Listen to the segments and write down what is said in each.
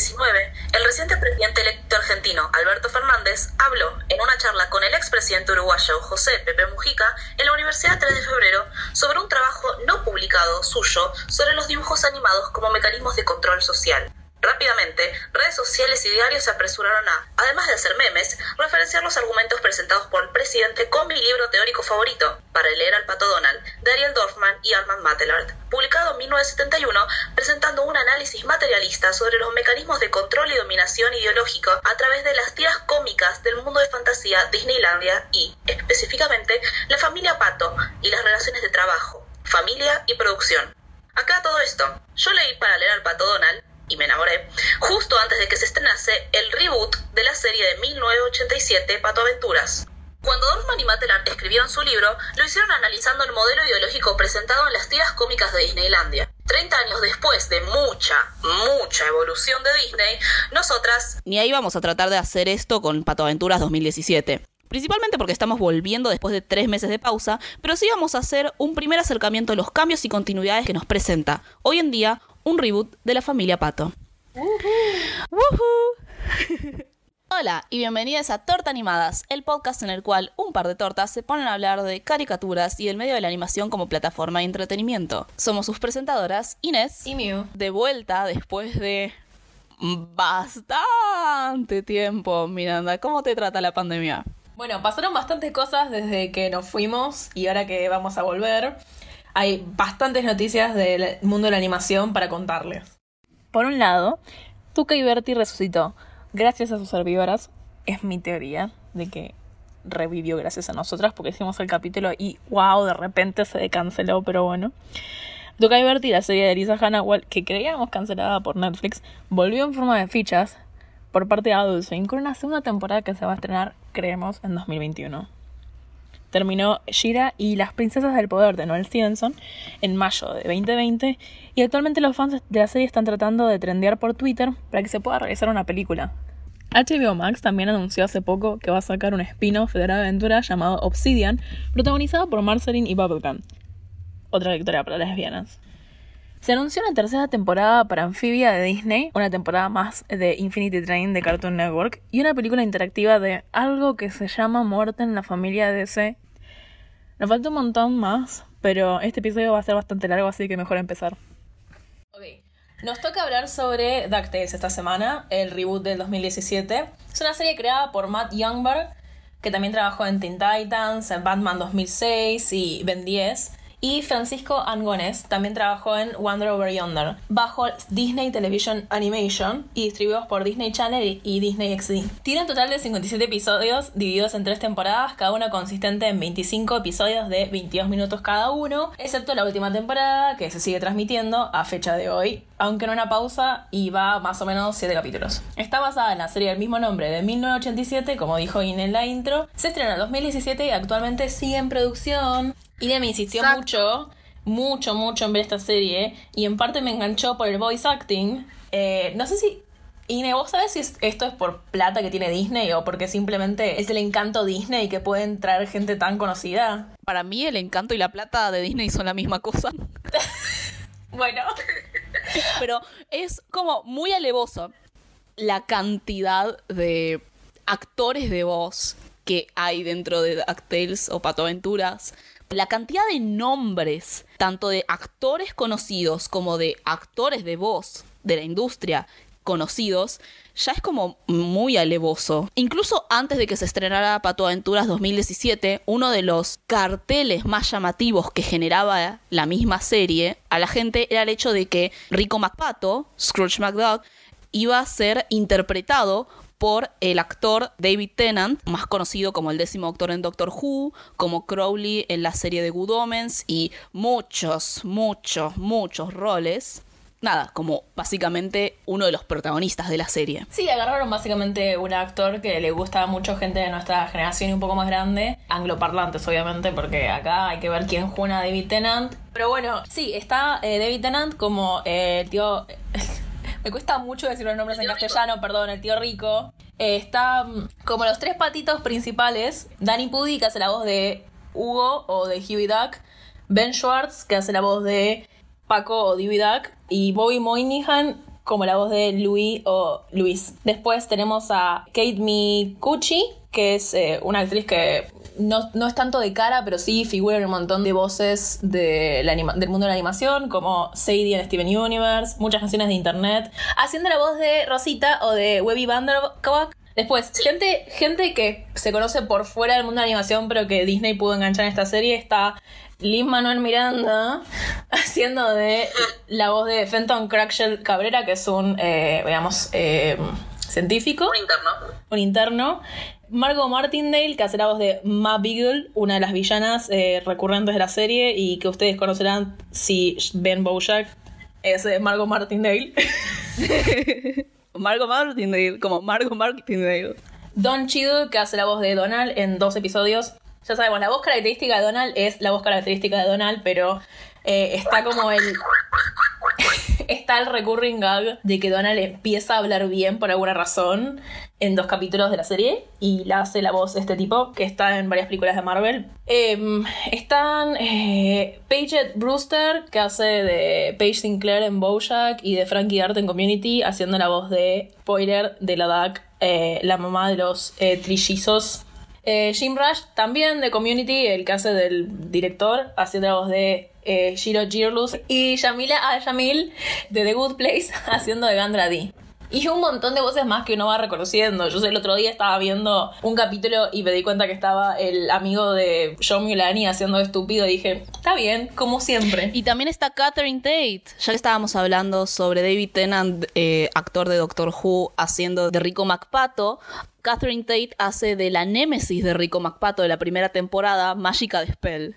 2019, el reciente presidente electo argentino, Alberto Fernández, habló en una charla con el expresidente uruguayo José Pepe Mujica en la Universidad 3 de Febrero sobre un trabajo no publicado suyo sobre los dibujos animados como mecanismos de control social. Rápidamente, redes sociales y diarios se apresuraron a, además de hacer memes, referenciar los argumentos presentados por el presidente con mi libro teórico favorito, Para leer al pato Donald, de Ariel Dorfman y Armand Matelard, publicado en 1971, presentando un análisis materialista sobre los mecanismos de control y dominación ideológico a través de las tiras cómicas del mundo de fantasía Disneylandia y, específicamente, la familia Pato y las relaciones de trabajo, familia y producción. Acá todo esto. Yo leí Para leer al pato Donald y me enamoré, justo antes de que se estrenase el reboot de la serie de 1987 Pato Aventuras. Cuando Dorfman y Matelan escribieron su libro, lo hicieron analizando el modelo ideológico presentado en las tiras cómicas de Disneylandia. Treinta años después de mucha, mucha evolución de Disney, nosotras... Ni ahí vamos a tratar de hacer esto con Pato Aventuras 2017 principalmente porque estamos volviendo después de tres meses de pausa, pero sí vamos a hacer un primer acercamiento a los cambios y continuidades que nos presenta hoy en día un reboot de la familia Pato. Hola y bienvenidas a Torta Animadas, el podcast en el cual un par de tortas se ponen a hablar de caricaturas y el medio de la animación como plataforma de entretenimiento. Somos sus presentadoras, Inés. Y Mew. De vuelta después de bastante tiempo. Miranda, ¿cómo te trata la pandemia? Bueno, pasaron bastantes cosas desde que nos fuimos y ahora que vamos a volver hay bastantes noticias del mundo de la animación para contarles. Por un lado, Tuca y Bertie resucitó gracias a sus servidoras. Es mi teoría de que revivió gracias a nosotras porque hicimos el capítulo y wow, de repente se canceló, pero bueno. Tuca y Bertie, la serie de Elisa Hannawell, que creíamos cancelada por Netflix, volvió en forma de fichas por parte de Adult Swim con una segunda temporada que se va a estrenar, creemos, en 2021 terminó Shira y Las Princesas del Poder de Noel Stevenson en mayo de 2020 y actualmente los fans de la serie están tratando de trendear por Twitter para que se pueda realizar una película. HBO Max también anunció hace poco que va a sacar un spin-off de la aventura llamado Obsidian, protagonizado por Marceline y Bubblegum, otra victoria para lesbianas. Se anunció una tercera temporada para Amphibia de Disney, una temporada más de Infinity Train de Cartoon Network y una película interactiva de algo que se llama Muerte en la familia DC. Nos falta un montón más, pero este episodio va a ser bastante largo, así que mejor empezar. Ok, nos toca hablar sobre DuckTales esta semana, el reboot del 2017. Es una serie creada por Matt Youngberg, que también trabajó en Teen Titans, Batman 2006 y Ben 10 y Francisco Angones también trabajó en Wonder Over Yonder, bajo Disney Television Animation y distribuidos por Disney Channel y Disney XD. Tiene un total de 57 episodios divididos en tres temporadas, cada una consistente en 25 episodios de 22 minutos cada uno, excepto la última temporada que se sigue transmitiendo a fecha de hoy, aunque en una pausa y va más o menos 7 capítulos. Está basada en la serie del mismo nombre de 1987, como dijo In en la intro, se estrenó en 2017 y actualmente sigue en producción. Ine me insistió mucho, mucho, mucho en ver esta serie y en parte me enganchó por el voice acting. Eh, no sé si Ine, ¿vos sabés si esto es por plata que tiene Disney o porque simplemente es el encanto Disney que pueden traer gente tan conocida? Para mí el encanto y la plata de Disney son la misma cosa. bueno. Pero es como muy alevoso la cantidad de actores de voz que hay dentro de DuckTales o Pato Aventuras la cantidad de nombres, tanto de actores conocidos como de actores de voz de la industria conocidos, ya es como muy alevoso. Incluso antes de que se estrenara Pato Aventuras 2017, uno de los carteles más llamativos que generaba la misma serie a la gente era el hecho de que Rico McPato, Scrooge McDuck, iba a ser interpretado por el actor David Tennant, más conocido como el décimo doctor en Doctor Who, como Crowley en la serie de Good Omens y muchos, muchos, muchos roles. Nada, como básicamente uno de los protagonistas de la serie. Sí, agarraron básicamente un actor que le gusta a mucha gente de nuestra generación y un poco más grande, angloparlantes obviamente, porque acá hay que ver quién juega a David Tennant. Pero bueno, sí, está eh, David Tennant como eh, el tío me cuesta mucho decir los nombres en castellano, perdón, el tío rico. Eh, está mm, como los tres patitos principales. Danny Pudi, que hace la voz de Hugo o de Huey Duck. Ben Schwartz, que hace la voz de Paco Duck. Y Bobby Moynihan, como la voz de Louis o Luis. Después tenemos a Kate Mikuchi, que es eh, una actriz que no, no es tanto de cara, pero sí figura en un montón de voces del mundo de la animación, como Sadie en Steven Universe, muchas canciones de internet, haciendo la voz de Rosita o de Webby Vanderkavak. Después, gente, gente que se conoce por fuera del mundo de la animación, pero que Disney pudo enganchar en esta serie, está Lin Manuel Miranda haciendo de la voz de Fenton Crackshell Cabrera, que es un, eh, digamos, eh, científico Un interno. un interno. Margot Martindale, que hace la voz de Ma Beagle, una de las villanas eh, recurrentes de la serie y que ustedes conocerán si ven Bojack, es eh, Margot Martindale. Margot Martindale, como Margot Martindale. Don Cheadle, que hace la voz de Donald en dos episodios. Ya sabemos, la voz característica de Donald es la voz característica de Donald, pero eh, está como el... está el recurring gag de que Donald empieza a hablar bien por alguna razón en dos capítulos de la serie y la hace la voz este tipo que está en varias películas de Marvel. Em, están eh, Paget Brewster que hace de Paige Sinclair en Bojack y de Frankie Art en Community haciendo la voz de spoiler de la DAC, eh, la mamá de los eh, trillizos. Eh, Jim Rush también de Community, el que hace del director, haciendo la voz de eh, Shiro Girlus. Y Yamila Al-Yamil de The Good Place, haciendo de Gandra D. Y un montón de voces más que uno va reconociendo. Yo sé, el otro día estaba viendo un capítulo y me di cuenta que estaba el amigo de John Mulaney haciendo estúpido y dije, está bien, como siempre. Y también está Catherine Tate, ya estábamos hablando sobre David Tennant, eh, actor de Doctor Who, haciendo de Rico McPato. Catherine Tate hace de la némesis de Rico McPato de la primera temporada, Mágica de Spell.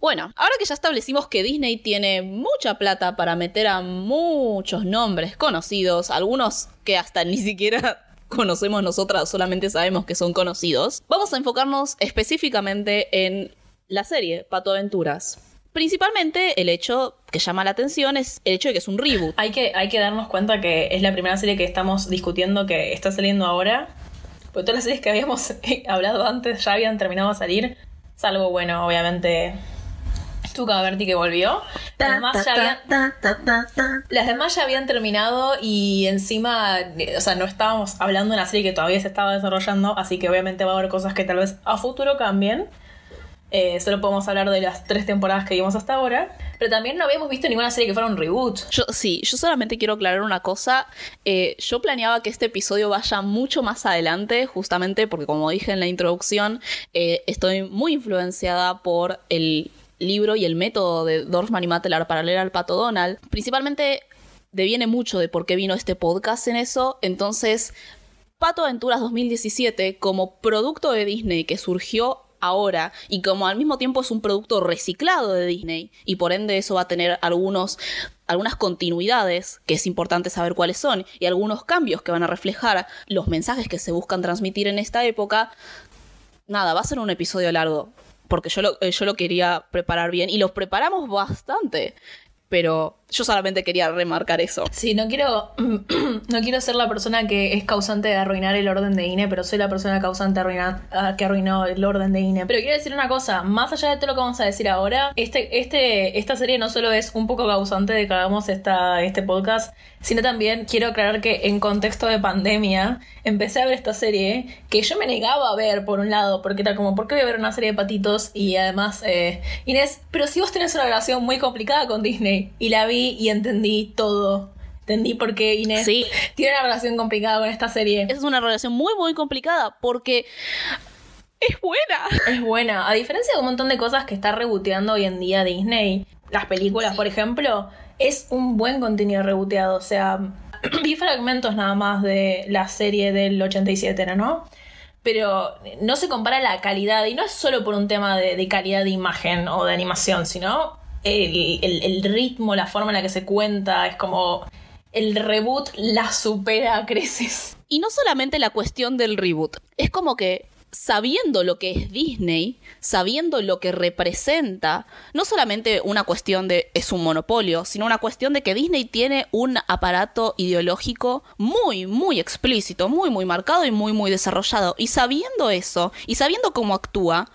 Bueno, ahora que ya establecimos que Disney tiene mucha plata para meter a muchos nombres conocidos, algunos que hasta ni siquiera conocemos nosotras, solamente sabemos que son conocidos, vamos a enfocarnos específicamente en la serie Pato Aventuras. Principalmente el hecho que llama la atención es el hecho de que es un reboot. Hay que, hay que darnos cuenta que es la primera serie que estamos discutiendo que está saliendo ahora. Porque todas las series que habíamos hablado antes ya habían terminado de salir. Salvo, bueno, obviamente, Tuca Berti que volvió. Las demás, ya habían, las demás ya habían terminado y encima, eh, o sea, no estábamos hablando de una serie que todavía se estaba desarrollando, así que obviamente va a haber cosas que tal vez a futuro cambien. Eh, solo podemos hablar de las tres temporadas que vimos hasta ahora. Pero también no habíamos visto ninguna serie que fuera un reboot. Yo, sí, yo solamente quiero aclarar una cosa. Eh, yo planeaba que este episodio vaya mucho más adelante, justamente porque como dije en la introducción, eh, estoy muy influenciada por el libro y el método de Dorfman y Matelar para leer al pato Donald. Principalmente deviene mucho de por qué vino este podcast en eso. Entonces, Pato Aventuras 2017, como producto de Disney que surgió ahora y como al mismo tiempo es un producto reciclado de Disney y por ende eso va a tener algunos algunas continuidades que es importante saber cuáles son y algunos cambios que van a reflejar los mensajes que se buscan transmitir en esta época nada va a ser un episodio largo porque yo lo, eh, yo lo quería preparar bien y lo preparamos bastante pero yo solamente quería remarcar eso Sí, no quiero, no quiero ser la persona que es causante de arruinar el orden de INE, pero soy la persona causante arruinar, ah, que arruinó el orden de INE. Pero quiero decir una cosa, más allá de todo lo que vamos a decir ahora, este, este, esta serie no solo es un poco causante de que hagamos esta, este podcast, sino también quiero aclarar que en contexto de pandemia empecé a ver esta serie que yo me negaba a ver por un lado, porque era como, ¿por qué voy a ver una serie de patitos? Y además, eh, Inés, pero si vos tenés una relación muy complicada con Disney, y la vi y entendí todo. Entendí por qué Inés Sí. tiene una relación complicada con esta serie. es una relación muy muy complicada porque es buena Es buena. A diferencia de un montón de cosas que está reboteando hoy en día Disney, las películas, por ejemplo, es un buen contenido reboteado. O sea, vi fragmentos nada más de la serie del 87, ¿no? ¿no? Pero no se compara la calidad, y no es solo por un tema de, de calidad de imagen o de animación, sino el, ritmo, la forma en la que se cuenta, es como el reboot la supera creces. Y no solamente la cuestión del reboot, es como que sabiendo lo que es Disney, sabiendo lo que representa, no solamente una cuestión de es un monopolio, sino una cuestión de que Disney tiene un aparato ideológico muy, muy explícito, muy, muy marcado y muy, muy desarrollado. Y sabiendo eso, y sabiendo cómo actúa,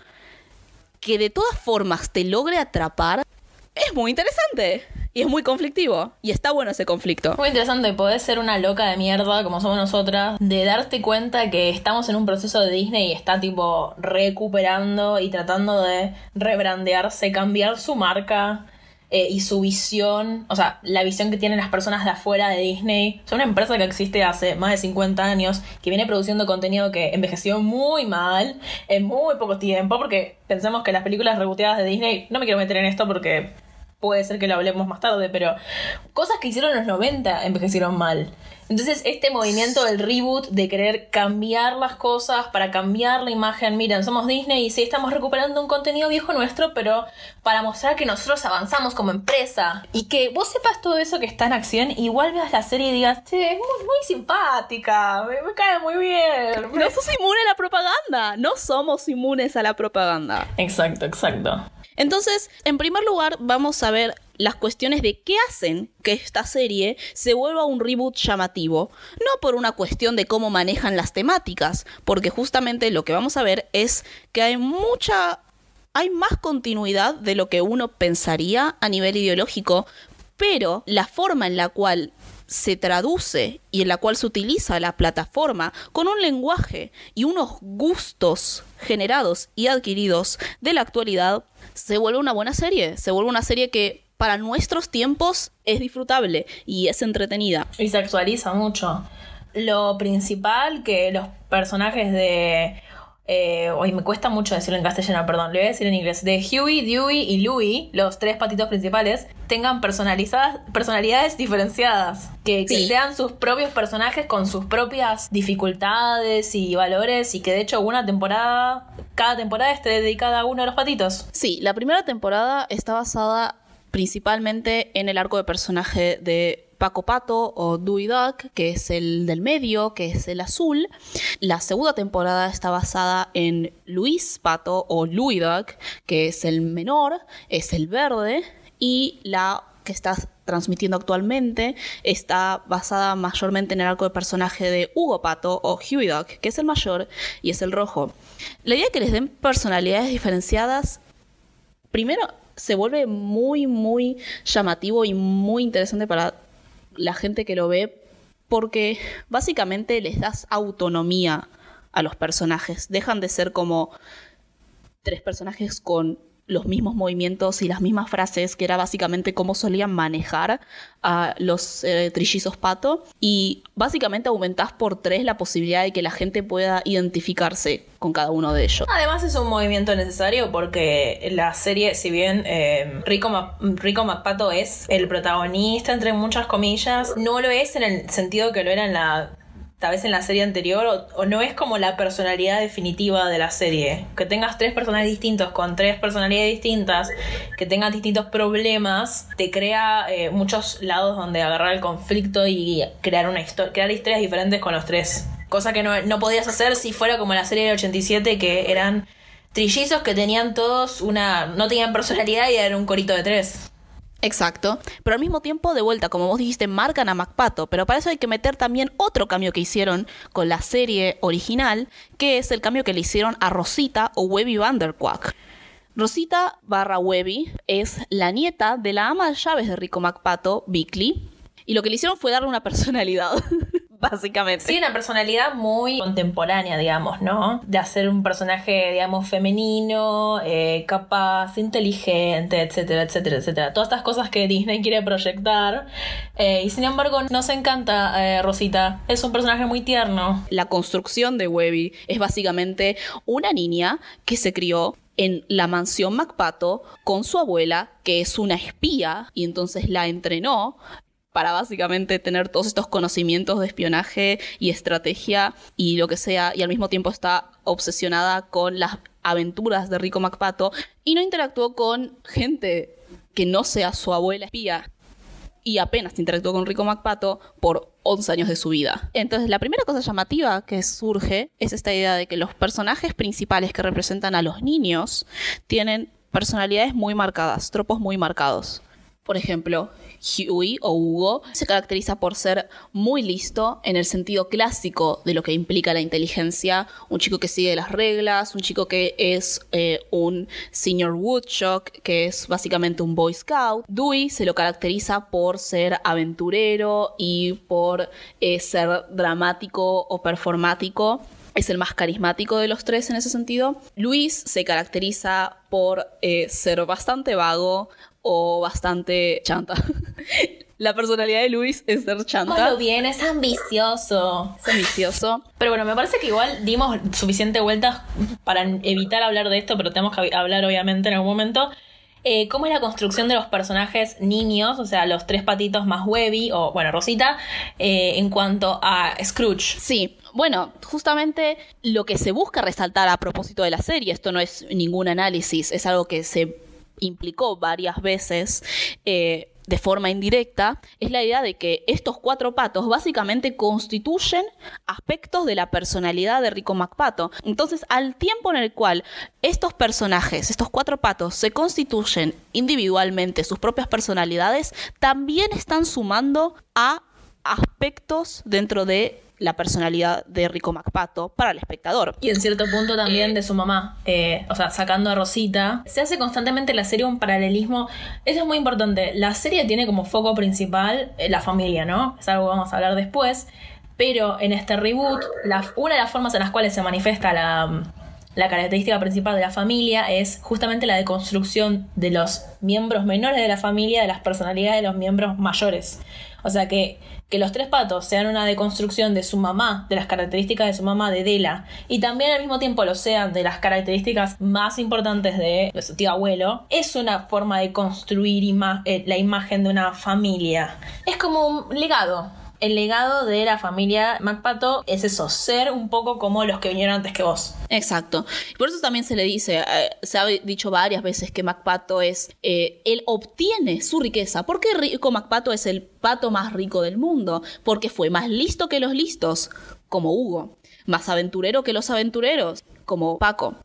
que de todas formas te logre atrapar, es muy interesante. Y es muy conflictivo. Y está bueno ese conflicto. Muy interesante, podés ser una loca de mierda como somos nosotras, de darte cuenta que estamos en un proceso de Disney y está tipo recuperando y tratando de rebrandearse, cambiar su marca eh, y su visión, o sea, la visión que tienen las personas de afuera de Disney. Es una empresa que existe hace más de 50 años, que viene produciendo contenido que envejeció muy mal en muy poco tiempo, porque pensemos que las películas reboteadas de Disney, no me quiero meter en esto porque puede ser que lo hablemos más tarde, pero cosas que hicieron en los 90 envejecieron mal. Entonces, este movimiento del reboot, de querer cambiar las cosas para cambiar la imagen, miren, somos Disney y sí estamos recuperando un contenido viejo nuestro, pero para mostrar que nosotros avanzamos como empresa y que vos sepas todo eso que está en acción, igual veas la serie y digas, che, es muy, muy simpática, me, me cae muy bien. No sos inmune a la propaganda. No somos inmunes a la propaganda. Exacto, exacto. Entonces, en primer lugar, vamos a ver las cuestiones de qué hacen que esta serie se vuelva un reboot llamativo, no por una cuestión de cómo manejan las temáticas, porque justamente lo que vamos a ver es que hay mucha hay más continuidad de lo que uno pensaría a nivel ideológico, pero la forma en la cual se traduce y en la cual se utiliza la plataforma con un lenguaje y unos gustos generados y adquiridos de la actualidad, se vuelve una buena serie, se vuelve una serie que para nuestros tiempos es disfrutable y es entretenida. Y se actualiza mucho. Lo principal que los personajes de... Eh, hoy me cuesta mucho decirlo en castellano, perdón, lo voy a decir en inglés. De Huey, Dewey y Louie, los tres patitos principales, tengan personalizadas, personalidades diferenciadas. Que, que sean sus propios personajes con sus propias dificultades y valores. Y que de hecho una temporada, cada temporada esté dedicada a uno de los patitos. Sí, la primera temporada está basada principalmente en el arco de personaje de Paco Pato o Dewey Duck, que es el del medio, que es el azul. La segunda temporada está basada en Luis Pato o Louis Duck, que es el menor, es el verde. Y la que está transmitiendo actualmente está basada mayormente en el arco de personaje de Hugo Pato o Huey Duck, que es el mayor y es el rojo. La idea de que les den personalidades diferenciadas primero se vuelve muy, muy llamativo y muy interesante para la gente que lo ve porque básicamente les das autonomía a los personajes. Dejan de ser como tres personajes con los mismos movimientos y las mismas frases, que era básicamente cómo solían manejar a los eh, trillizos pato. Y básicamente aumentás por tres la posibilidad de que la gente pueda identificarse con cada uno de ellos. Además es un movimiento necesario porque la serie, si bien eh, Rico, Rico McPato es el protagonista, entre muchas comillas, no lo es en el sentido que lo era en la tal vez en la serie anterior o, no es como la personalidad definitiva de la serie. Que tengas tres personajes distintos con tres personalidades distintas, que tengan distintos problemas, te crea eh, muchos lados donde agarrar el conflicto y crear una historia, crear historias diferentes con los tres. Cosa que no, no podías hacer si fuera como la serie del 87 que eran trillizos que tenían todos una no tenían personalidad y eran un corito de tres. Exacto. Pero al mismo tiempo, de vuelta, como vos dijiste, marcan a MacPato. Pero para eso hay que meter también otro cambio que hicieron con la serie original, que es el cambio que le hicieron a Rosita o Webby Vanderquack. Rosita barra Webby es la nieta de la ama de llaves de Rico MacPato, Bickley. Y lo que le hicieron fue darle una personalidad, básicamente. Sí, una personalidad muy contemporánea, digamos, ¿no? De hacer un personaje, digamos, femenino, eh, capaz, inteligente, etcétera, etcétera, etcétera. Todas estas cosas que Disney quiere proyectar. Eh, y sin embargo, nos encanta eh, Rosita. Es un personaje muy tierno. La construcción de Webby es básicamente una niña que se crió en la mansión MacPato con su abuela, que es una espía, y entonces la entrenó para básicamente tener todos estos conocimientos de espionaje y estrategia y lo que sea, y al mismo tiempo está obsesionada con las aventuras de Rico MacPato y no interactuó con gente que no sea su abuela espía y apenas interactuó con Rico MacPato por 11 años de su vida. Entonces, la primera cosa llamativa que surge es esta idea de que los personajes principales que representan a los niños tienen personalidades muy marcadas, tropos muy marcados. Por ejemplo, Huey o Hugo se caracteriza por ser muy listo en el sentido clásico de lo que implica la inteligencia, un chico que sigue las reglas, un chico que es eh, un senior woodchuck, que es básicamente un boy scout. Dewey se lo caracteriza por ser aventurero y por eh, ser dramático o performático es el más carismático de los tres en ese sentido. Luis se caracteriza por eh, ser bastante vago o bastante chanta. La personalidad de Luis es ser chanta. Bueno, bien, es ambicioso. Es ambicioso. Pero bueno, me parece que igual dimos suficiente vueltas para evitar hablar de esto, pero tenemos que hablar obviamente en algún momento. Eh, cómo es la construcción de los personajes niños, o sea, los tres patitos más Webby, o bueno, Rosita, eh, en cuanto a Scrooge. Sí, bueno, justamente lo que se busca resaltar a propósito de la serie, esto no es ningún análisis, es algo que se implicó varias veces. Eh, de forma indirecta, es la idea de que estos cuatro patos básicamente constituyen aspectos de la personalidad de Rico MacPato. Entonces, al tiempo en el cual estos personajes, estos cuatro patos, se constituyen individualmente sus propias personalidades, también están sumando a aspectos dentro de la personalidad de Rico MacPato para el espectador. Y en cierto punto también eh, de su mamá, eh, o sea, sacando a Rosita. Se hace constantemente la serie un paralelismo. Eso es muy importante. La serie tiene como foco principal eh, la familia, ¿no? Es algo que vamos a hablar después. Pero en este reboot, una de las formas en las cuales se manifiesta la, la característica principal de la familia es justamente la deconstrucción de los miembros menores de la familia, de las personalidades de los miembros mayores. O sea que que los tres patos sean una deconstrucción de su mamá, de las características de su mamá, de Dela, y también al mismo tiempo lo sean de las características más importantes de, su tío abuelo, es una forma de construir eh, la imagen de una familia. Es como un legado el legado de la familia MacPato es eso, ser un poco como los que vinieron antes que vos. Exacto. Por eso también se le dice, eh, se ha dicho varias veces que MacPato es, eh, él obtiene su riqueza. ¿Por qué Rico MacPato es el pato más rico del mundo? Porque fue más listo que los listos, como Hugo. Más aventurero que los aventureros, como Paco.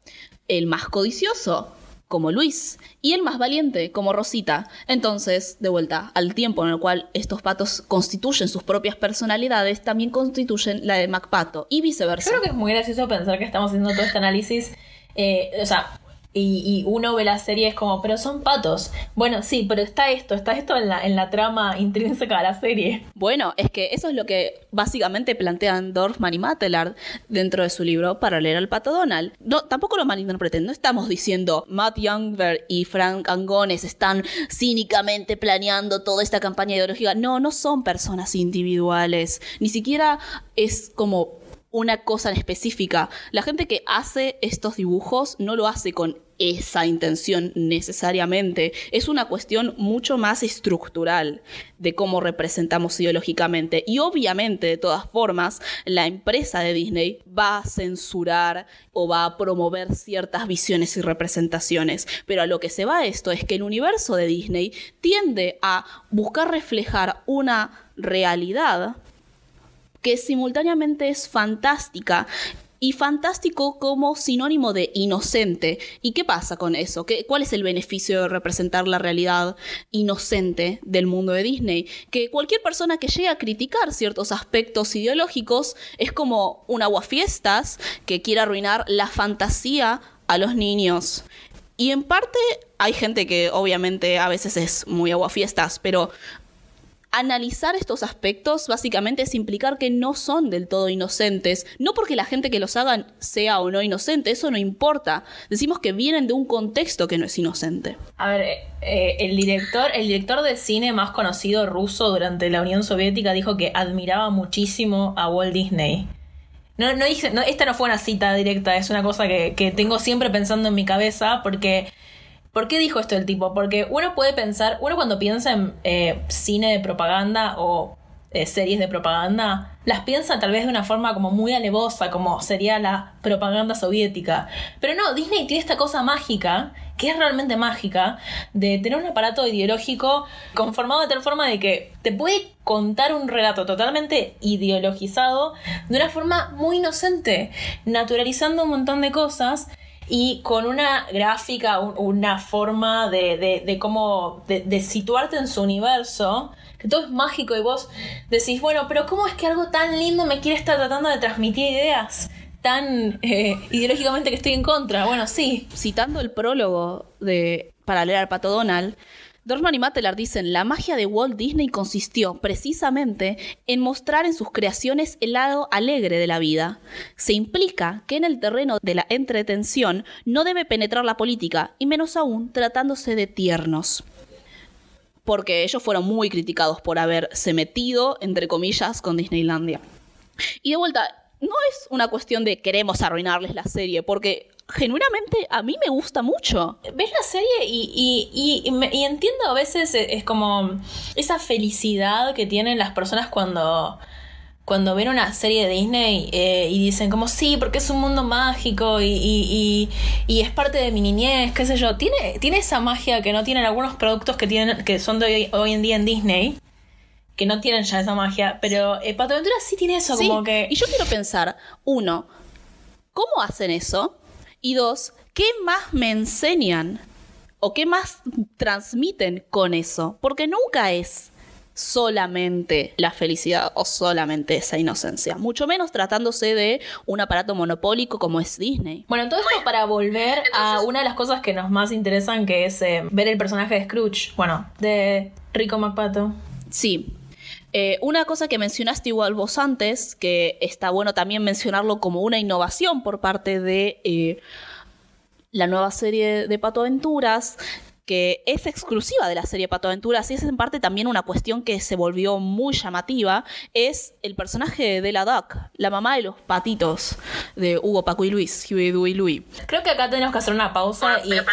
El más codicioso, como Luis, y el más valiente, como Rosita. Entonces, de vuelta, al tiempo en el cual estos patos constituyen sus propias personalidades, también constituyen la de MacPato, y viceversa. Creo que es muy gracioso pensar que estamos haciendo todo este análisis. Eh, o sea, y, uno ve la serie es como, pero son patos. Bueno, sí, pero está esto, está esto en la, en la trama intrínseca de la serie. Bueno, es que eso es lo que básicamente plantean Dorfman y Matelard dentro de su libro para leer al pato Donald. No, tampoco lo malinterpreten, no estamos diciendo Matt Youngberg y Frank Angones están cínicamente planeando toda esta campaña ideológica. No, no son personas individuales. Ni siquiera es como una cosa en específica. La gente que hace estos dibujos no lo hace con esa intención necesariamente. Es una cuestión mucho más estructural de cómo representamos ideológicamente. Y obviamente, de todas formas, la empresa de Disney va a censurar o va a promover ciertas visiones y representaciones. Pero a lo que se va esto es que el universo de Disney tiende a buscar reflejar una realidad que simultáneamente es fantástica y fantástico como sinónimo de inocente. ¿Y qué pasa con eso? ¿Qué, ¿Cuál es el beneficio de representar la realidad inocente del mundo de Disney? Que cualquier persona que llegue a criticar ciertos aspectos ideológicos es como un aguafiestas que quiere arruinar la fantasía a los niños. Y en parte hay gente que obviamente a veces es muy aguafiestas, pero analizar estos aspectos básicamente es implicar que no son del todo inocentes, no porque la gente que los hagan sea o no inocente, eso no importa. Decimos que vienen de un contexto que no es inocente. A ver, eh, eh, el director, el director de cine más conocido ruso durante la Unión Soviética dijo que admiraba muchísimo a Walt Disney. No, no, esta no fue una cita directa, es una cosa que tengo siempre pensando en mi cabeza porque ¿Por qué dijo esto el tipo? Porque uno puede pensar, uno cuando piensa en eh, cine de propaganda o eh, series de propaganda, las piensa tal vez de una forma como muy alevosa, como sería la propaganda soviética. Pero no, Disney tiene esta cosa mágica, que es realmente mágica, de tener un aparato ideológico conformado de tal forma de que te puede contar un relato totalmente ideologizado de una forma muy inocente, naturalizando un montón de cosas y con una gráfica, un- una forma de, de, cómo, de, de situarte en su universo, que todo es mágico y vos decís, bueno, pero ¿cómo es que algo tan lindo me quiere estar tratando de transmitir ideas tan eh, ideológicamente que estoy en contra? Bueno, sí. Citando el prólogo de para leer al pato Donald, Dorfman y Matelar dicen, la magia de Walt Disney consistió precisamente en mostrar en sus creaciones el lado alegre de la vida. Se implica que en el terreno de la entretención no debe penetrar la política, y menos aún tratándose de tiernos. Porque ellos fueron muy criticados por haberse metido, entre comillas, con Disneylandia. Y de vuelta, no es una cuestión de queremos arruinarles la serie, porque genuinamente a mí me gusta mucho. ves la serie y, y, y- entiendo a veces eh, es como esa felicidad que tienen las personas cuando cuando ven una serie de Disney eh, y dicen como sí, porque es un mundo mágico y, es parte de mi niñez, qué sé yo. Tiene, tiene esa magia que no tienen algunos productos que tienen, que son de hoy, hoy en día en Disney, que no tienen ya esa magia, pero eh, Pato Aventura sí tiene eso, Sí, como que. Y yo quiero pensar, uno, ¿cómo hacen eso? Y dos, ¿qué más me enseñan? ¿O qué más transmiten con eso? Porque nunca es solamente la felicidad o solamente esa inocencia. Mucho menos tratándose de un aparato monopólico como es Disney. Bueno, todo esto para volver a una de las cosas que nos más interesan, que es eh, ver el personaje de Scrooge, bueno, de Rico McPato. Sí. Eh, una cosa que mencionaste igual vos antes, que está bueno también mencionarlo como una innovación por parte de eh, la nueva serie de Pato Aventuras, que es exclusiva de la serie Pato Aventuras y es en parte también una cuestión que se volvió muy llamativa, es el personaje de Della Duck, la mamá de los patitos de Hugo, Paco y Luis, Huey, Dewey, Louie. Creo que acá tenemos que hacer una pausa Bueno,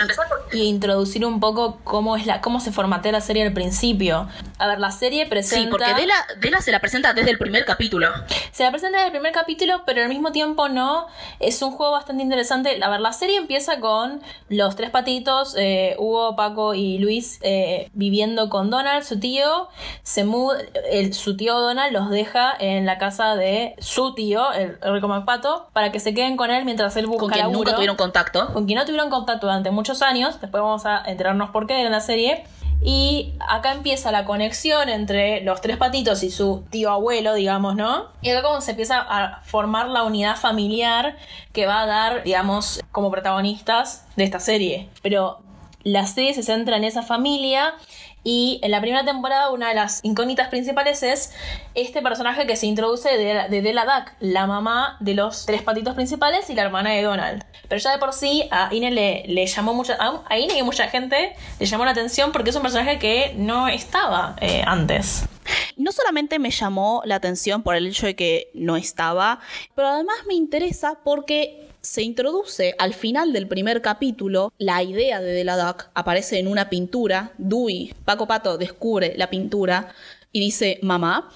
y, introducir un poco cómo es la cómo se formatea la serie al principio. A ver, la serie presenta... Sí, porque Della, Della se la presenta desde el primer capítulo. Se la presenta desde el primer capítulo, pero al mismo tiempo no. Es un juego bastante interesante. A ver, la serie empieza con los tres patitos, eh, Hugo, Paco y Luis, eh, viviendo con Donald, su tío. Se muda, el, su tío Donald los deja en la casa de su tío, el, el Rico McPato, para que se queden con él mientras él busca Con quien laburo nunca tuvieron contacto. con quien no tuvieron contacto durante muchos años, después vamos a enterarnos por qué en la serie. Y acá empieza la conexión entre los tres patitos y su tío abuelo, digamos, ¿no? Y acá como se empieza a formar la unidad familiar que va a dar, digamos, como protagonistas de esta serie. Pero la serie se centra en esa familia y en la primera temporada una de las incógnitas principales es este personaje que se introduce de, de Della Duck, la mamá de los tres patitos principales y la hermana de Donald. Pero ya de por sí a Ine le, le llamó mucha, a Ine y mucha gente le llamó la atención porque es un personaje que no estaba eh, antes. no solamente me llamó la atención por el hecho de que no estaba, pero además me interesa porque se introduce al final del primer capítulo la idea de Della Duck, aparece en una pintura, Dewey, Paco Pato descubre la pintura y dice, mamá,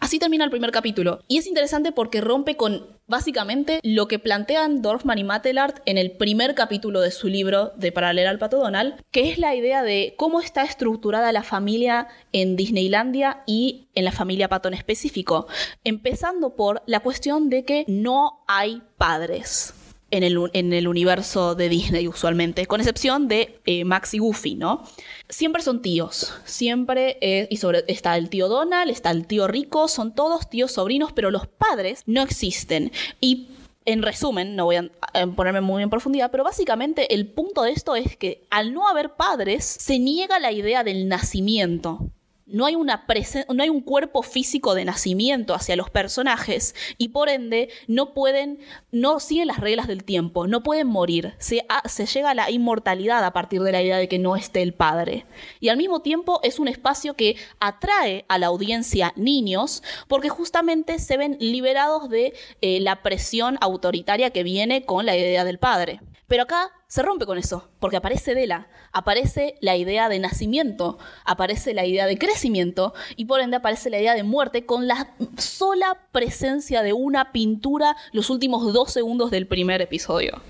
Así termina el primer capítulo. Y es interesante porque rompe con básicamente lo que plantean Dorfman y Matelart en el primer capítulo de su libro de Para leer al Pato Donald, que es la idea de cómo está estructurada la familia en Disneylandia y en la familia Pato en específico. Empezando por la cuestión de que no hay padres. En el, en el universo de Disney usualmente, con excepción de eh, Max y Goofy, ¿no? Siempre son tíos, siempre, eh, y sobre, está el tío Donald, está el tío Rico, son todos tíos sobrinos, pero los padres no existen. Y en resumen, no voy a ponerme muy en profundidad, pero básicamente el punto de esto es que al no haber padres, se niega la idea del nacimiento. No hay, una no hay un cuerpo físico de nacimiento hacia los personajes y por ende no pueden, no siguen las reglas del tiempo, no pueden morir. Se llega a la inmortalidad a partir de la idea de que no esté el padre. Y al mismo tiempo es un espacio que atrae a la audiencia niños porque justamente se ven liberados de eh, la presión autoritaria que viene con la idea del padre. Pero acá se rompe con eso, porque aparece Dela, aparece la idea de nacimiento, aparece la idea de crecimiento y por ende aparece la idea de muerte con la sola presencia de una pintura los últimos dos segundos del primer episodio.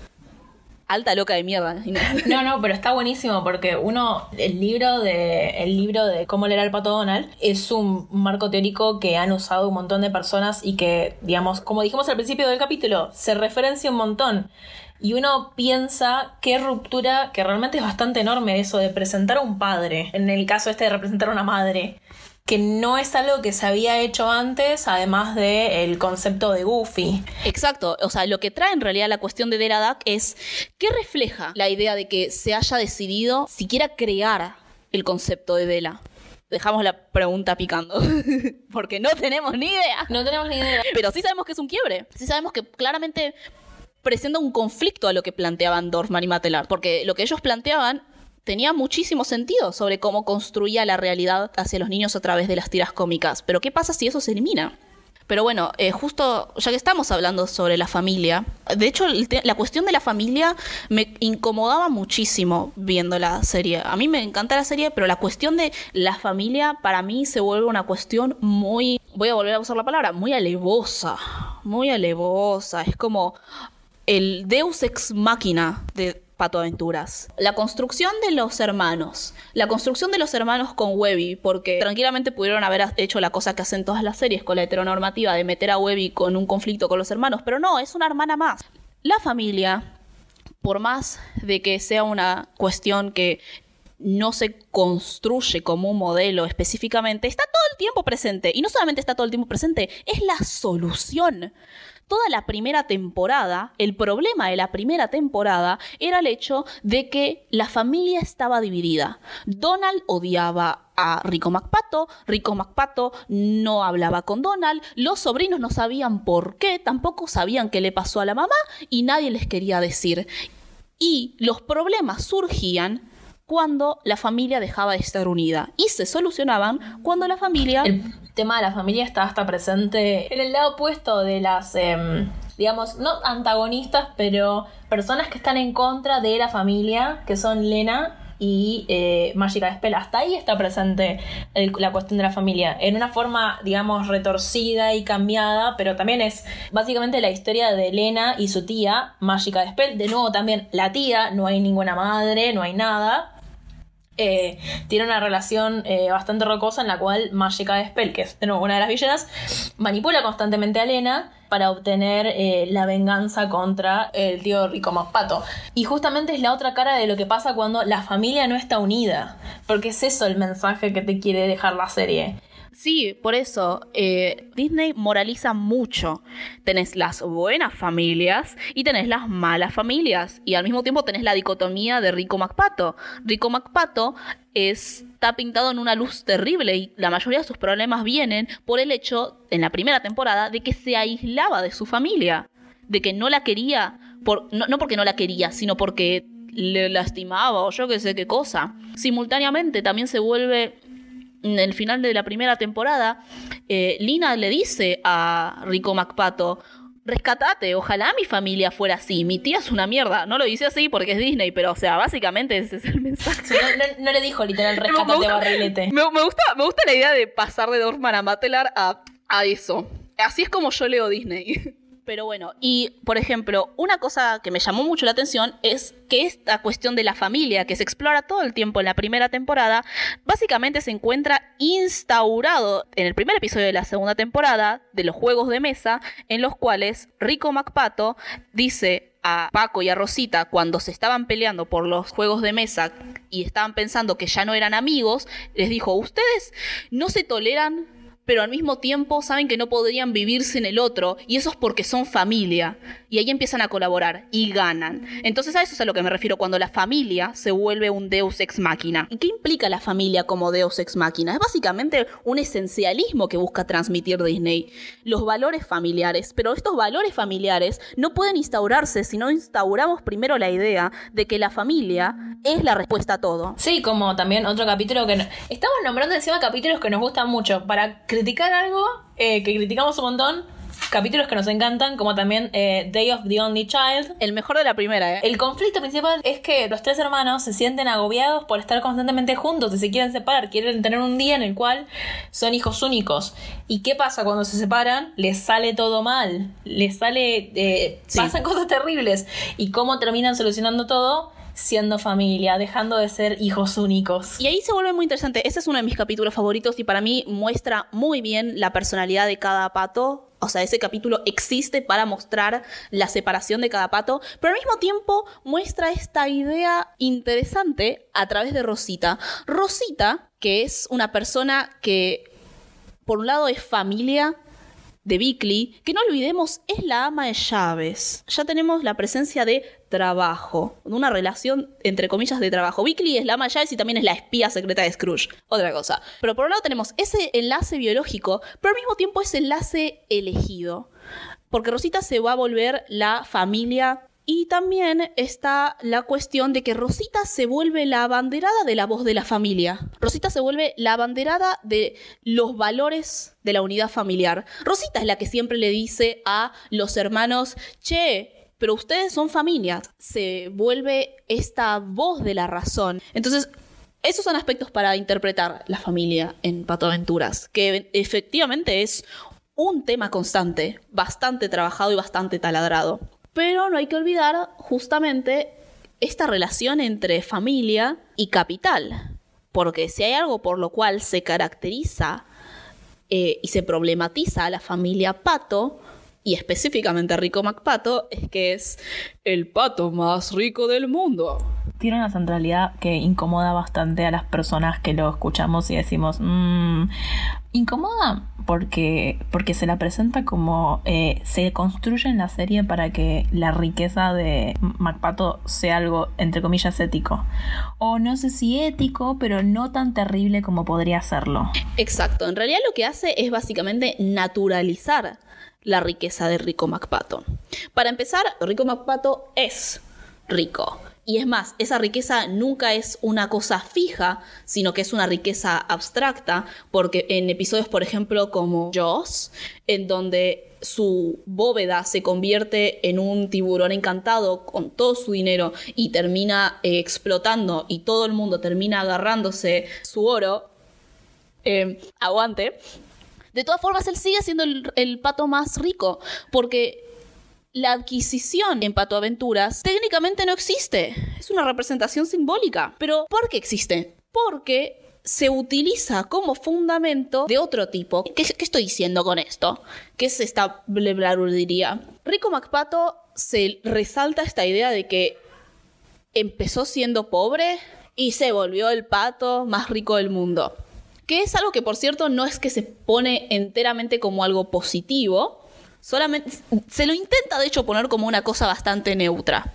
Alta loca de mierda. No, no, pero está buenísimo porque uno, el libro de, el libro de cómo leer al pato Donald es un marco teórico que han usado un montón de personas y que, digamos, como dijimos al principio del capítulo, se referencia un montón. Y uno piensa qué ruptura, que realmente es bastante enorme eso de presentar a un padre, en el caso este de representar a una madre, que no es algo que se había hecho antes, además del concepto de Goofy. Exacto, o sea, lo que trae en realidad la cuestión de Deladak es que refleja la idea de que se haya decidido siquiera crear el concepto de Dela. Dejamos la pregunta picando, porque no tenemos ni idea. No tenemos ni idea. Pero sí sabemos que es un quiebre. Sí sabemos que claramente presenta un conflicto a lo que planteaban Dorfman y Matelar. Porque lo que ellos planteaban tenía muchísimo sentido sobre cómo construía la realidad hacia los niños a través de las tiras cómicas. Pero ¿qué pasa si eso se elimina? Pero bueno, eh, justo ya que estamos hablando sobre la familia, de hecho la cuestión de la familia me incomodaba muchísimo viendo la serie. A mí me encanta la serie, pero la cuestión de la familia para mí se vuelve una cuestión muy, voy a volver a usar la palabra, muy alevosa, muy alevosa. Es como el Deus ex máquina de Pato Aventuras. La construcción de los hermanos. La construcción de los hermanos con Webby, porque tranquilamente pudieron haber hecho la cosa que hacen todas las series con la heteronormativa de meter a Webby con un conflicto con los hermanos, pero no, es una hermana más. La familia, por más de que sea una cuestión que no se construye como un modelo específicamente, está todo el tiempo presente. Y no solamente está todo el tiempo presente, es la solución. Toda la primera temporada, el problema de la primera temporada era el hecho de que la familia estaba dividida. Donald odiaba a Rico MacPato, Rico MacPato no hablaba con Donald, los sobrinos no sabían por qué, tampoco sabían qué le pasó a la mamá y nadie les quería decir. Y los problemas surgían cuando la familia dejaba de estar unida y se solucionaban cuando la familia El tema de la familia está hasta presente en el lado opuesto de las, em, digamos, no antagonistas, pero personas que están en contra de la familia, que son Lena y eh, Magica Spell. Hasta ahí está presente la cuestión de la familia, en una forma, digamos, retorcida y cambiada, pero también es básicamente la historia de Lena y su tía, Magica Spell. De nuevo, también la tía, no hay ninguna madre, no hay nada. Eh, tiene una relación eh, bastante rocosa en la cual Magica Spell, que es de una de las villanas, manipula constantemente a Lena para obtener eh, la venganza contra el tío Rico Pato. Y justamente es la otra cara de lo que pasa cuando la familia no está unida. Porque es eso el mensaje que te quiere dejar la serie. Sí, por eso eh, Disney moraliza mucho. Tenés las buenas familias y tenés las malas familias. Y al mismo tiempo tenés la dicotomía de Rico MacPato. Rico MacPato está pintado en una luz terrible y la mayoría de sus problemas vienen por el hecho, en la primera temporada, de que se aislaba de su familia. De que no la quería, por, no, no porque no la quería, sino porque le lastimaba o yo qué sé qué cosa. Simultáneamente también se vuelve en el final de la primera temporada, eh, Lina le dice a Rico MacPato, rescatate, ojalá mi familia fuera así, mi tía es una mierda. No lo dice así porque es Disney, pero o sea, básicamente ese es el mensaje. No, no- no le dijo literal Me rescatate gusta- barrilete. Me, me gusta, me gusta la idea de pasar de Dorfman a Matelar a, a eso. Así es como yo leo Disney. Pero bueno, y por ejemplo, una cosa que me llamó mucho la atención es que esta cuestión de la familia que se explora todo el tiempo en la primera temporada, básicamente se encuentra instaurado en el primer episodio de la segunda temporada de los juegos de mesa, en los cuales Rico MacPato dice a Paco y a Rosita cuando se estaban peleando por los juegos de mesa y estaban pensando que ya no eran amigos, les dijo, ustedes no se toleran, pero al mismo tiempo saben que no podrían vivir sin el otro, y eso es porque son familia. Y ahí empiezan a colaborar y ganan. Entonces a eso es a lo que me refiero cuando la familia se vuelve un deus ex máquina. ¿Y qué implica la familia como deus ex máquina? Es básicamente un esencialismo que busca transmitir Disney. Los valores familiares. Pero estos valores familiares no pueden instaurarse si no instauramos primero la idea de que la familia es la respuesta a todo. Sí, como también otro capítulo que... no- Estamos nombrando encima capítulos que nos gustan mucho. Para criticar algo eh, que criticamos un montón, capítulos que nos encantan, como también eh, Day of the Only Child. El mejor de la primera, ¿eh? El conflicto principal es que los tres hermanos se sienten agobiados por estar constantemente juntos y se quieren separar, quieren tener un día en el cual son hijos únicos. ¿Y qué pasa cuando se separan? Les sale todo mal, les sale... eh, Sí. Pasan cosas terribles. ¿Y cómo terminan solucionando todo? Siendo familia, dejando de ser hijos únicos. Y ahí se vuelve muy interesante. Ese es uno de mis capítulos favoritos y para mí muestra muy bien la personalidad de cada pato O sea, ese capítulo existe para mostrar la separación de cada pato, pero al mismo tiempo muestra esta idea interesante a través de Rosita. Rosita, que es una persona que, por un lado, es familia de Bickley, que no olvidemos es la ama de llaves. Ya tenemos la presencia de trabajo, una relación entre comillas de trabajo. Bickley es la llaves y también es la espía secreta de Scrooge, otra cosa. Pero por un lado tenemos ese enlace biológico, pero al mismo tiempo ese enlace elegido. Porque Rosita se va a volver la familia y también está la cuestión de que Rosita se vuelve la abanderada de la voz de la familia. Rosita se vuelve la abanderada de los valores de la unidad familiar. Rosita es la que siempre le dice a los hermanos, che, pero ustedes son familias. Se vuelve esta voz de la razón. Entonces, esos son aspectos para interpretar la familia en Pato Aventuras, que efectivamente es un tema constante, bastante trabajado y bastante taladrado. Pero no hay que olvidar justamente esta relación entre familia y capital. Porque si hay algo por lo cual se caracteriza eh, y se problematiza a la familia Pato, y específicamente a Rico MacPato, es que es el pato más rico del mundo tiene una centralidad que incomoda bastante a las personas que lo escuchamos y decimos, mmm, incomoda porque, porque se la presenta como eh, se construye en la serie para que la riqueza de MacPato sea algo, entre comillas, ético. O no sé si ético, pero no tan terrible como podría serlo. Exacto, en realidad lo que hace es básicamente naturalizar la riqueza de Rico MacPato. Para empezar, Rico MacPato es rico y es más, esa riqueza nunca es una cosa fija, sino que es una riqueza abstracta, porque en episodios, por ejemplo, como Jaws, en donde su bóveda se convierte en un tiburón encantado con todo su dinero y termina eh, explotando y todo el mundo termina agarrándose su oro, eh, aguante. De todas formas, él sigue siendo el, pato más rico, porque la adquisición en Pato Aventuras técnicamente no existe. Es una representación simbólica. Pero ¿por qué existe? Porque se utiliza como fundamento de otro tipo. ¿Qué, estoy diciendo con esto? ¿Qué es esta diría? Rico MacPato se resalta esta idea de que empezó siendo pobre y se volvió el pato más rico del mundo. Que es algo que, por cierto, no es que se pone enteramente como algo positivo, Solamente se lo intenta, de hecho, poner como una cosa bastante neutra.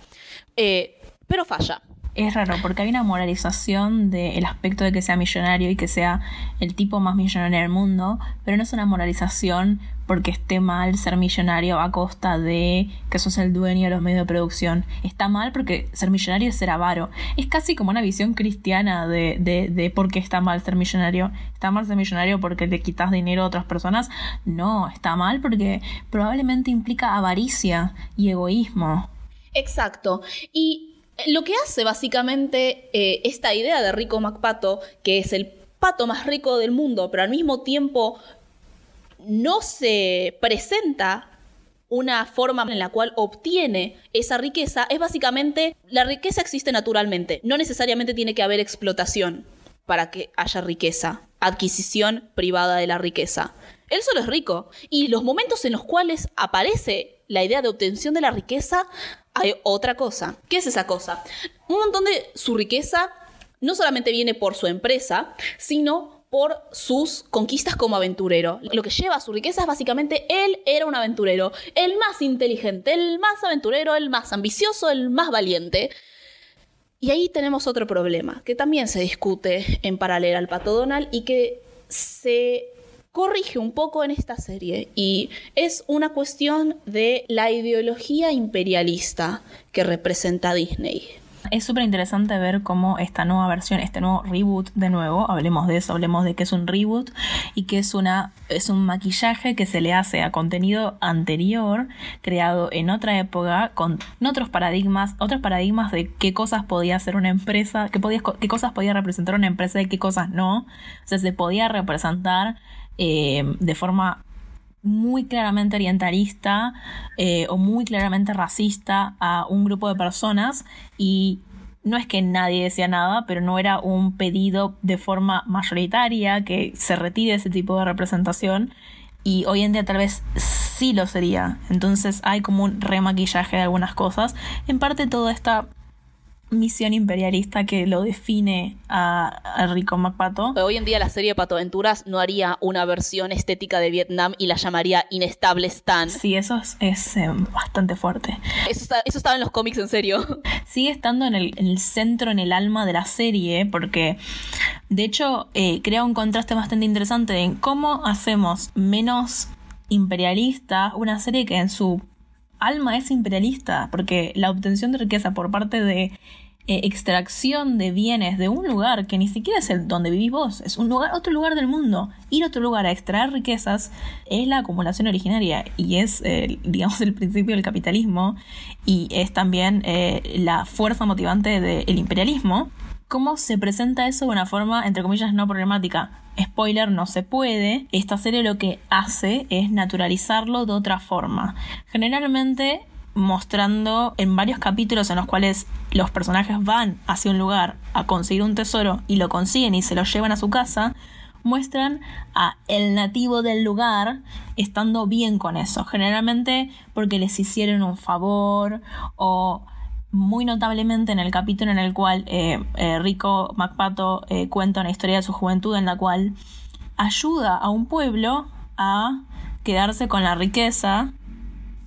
Eh, pero falla. Es raro, porque hay una moralización del aspecto de que sea millonario y que sea el tipo más millonario del mundo, pero no es una moralización porque esté mal ser millonario a costa de que sos el dueño de los medios de producción. Está mal porque ser millonario es ser avaro. Es casi como una visión cristiana de, de, de por qué está mal ser millonario. ¿Está mal ser millonario porque le quitas dinero a otras personas? No, está mal porque probablemente implica avaricia y egoísmo. Exacto. Y lo que hace básicamente eh, esta idea de Rico MacPato, que es el pato más rico del mundo, pero al mismo tiempo no se presenta una forma en la cual obtiene esa riqueza, es básicamente la riqueza existe naturalmente, no necesariamente tiene que haber explotación para que haya riqueza, adquisición privada de la riqueza. Él solo es rico y los momentos en los cuales aparece la idea de obtención de la riqueza hay otra cosa. ¿Qué es esa cosa? Un montón de su riqueza no solamente viene por su empresa, sino por sus conquistas como aventurero. Lo que lleva a su riqueza es básicamente él era un aventurero, el más inteligente, el más aventurero, el más ambicioso, el más valiente. Y ahí tenemos otro problema, que también se discute en paralelo al Pato Donald y que se corrige un poco en esta serie y es una cuestión de la ideología imperialista que representa Disney. Es súper interesante ver cómo esta nueva versión, este nuevo reboot de nuevo, hablemos de eso, hablemos de que es un reboot y que es una es un maquillaje que se le hace a contenido anterior, creado en otra época, con otros paradigmas, otros paradigmas de qué cosas podía hacer una empresa, qué, podía, qué cosas podía representar una empresa y qué cosas no. O sea, se podía representar eh, de forma muy claramente orientalista eh, o muy claramente racista a un grupo de personas y no es que nadie decía nada, pero no era un pedido de forma mayoritaria que se retire ese tipo de representación y hoy en día tal vez sí lo sería. Entonces hay como un remaquillaje de algunas cosas. En parte toda esta misión imperialista que lo define a, a Rico MacPato. Hoy en día la serie de Pato Aventuras no haría una versión estética de Vietnam y la llamaría Inestable Stan. Sí, eso es, es, eh, bastante fuerte. Eso, está- eso estaba en los cómics, en serio. Sigue estando en el, en el centro, en el alma de la serie, porque de hecho eh, crea un contraste bastante interesante en cómo hacemos menos imperialista una serie que en su alma es imperialista, porque la obtención de riqueza por parte de eh, extracción de bienes de un lugar que ni siquiera es el donde vivís vos, es un lugar, otro lugar del mundo. Ir a otro lugar a extraer riquezas es la acumulación originaria y es, eh, digamos, el principio del capitalismo y es también eh, la fuerza motivante del imperialismo. ¿Cómo se presenta eso de una forma, entre comillas, no problemática? Spoiler, no se puede. Esta serie lo que hace es naturalizarlo de otra forma. Generalmente mostrando en varios capítulos en los cuales los personajes van hacia un lugar a conseguir un tesoro y lo consiguen y se lo llevan a su casa, muestran a el nativo del lugar estando bien con eso. Generalmente porque les hicieron un favor o muy notablemente en el capítulo en el cual eh, eh, Rico MacPato eh, cuenta una historia de su juventud en la cual ayuda a un pueblo a quedarse con la riqueza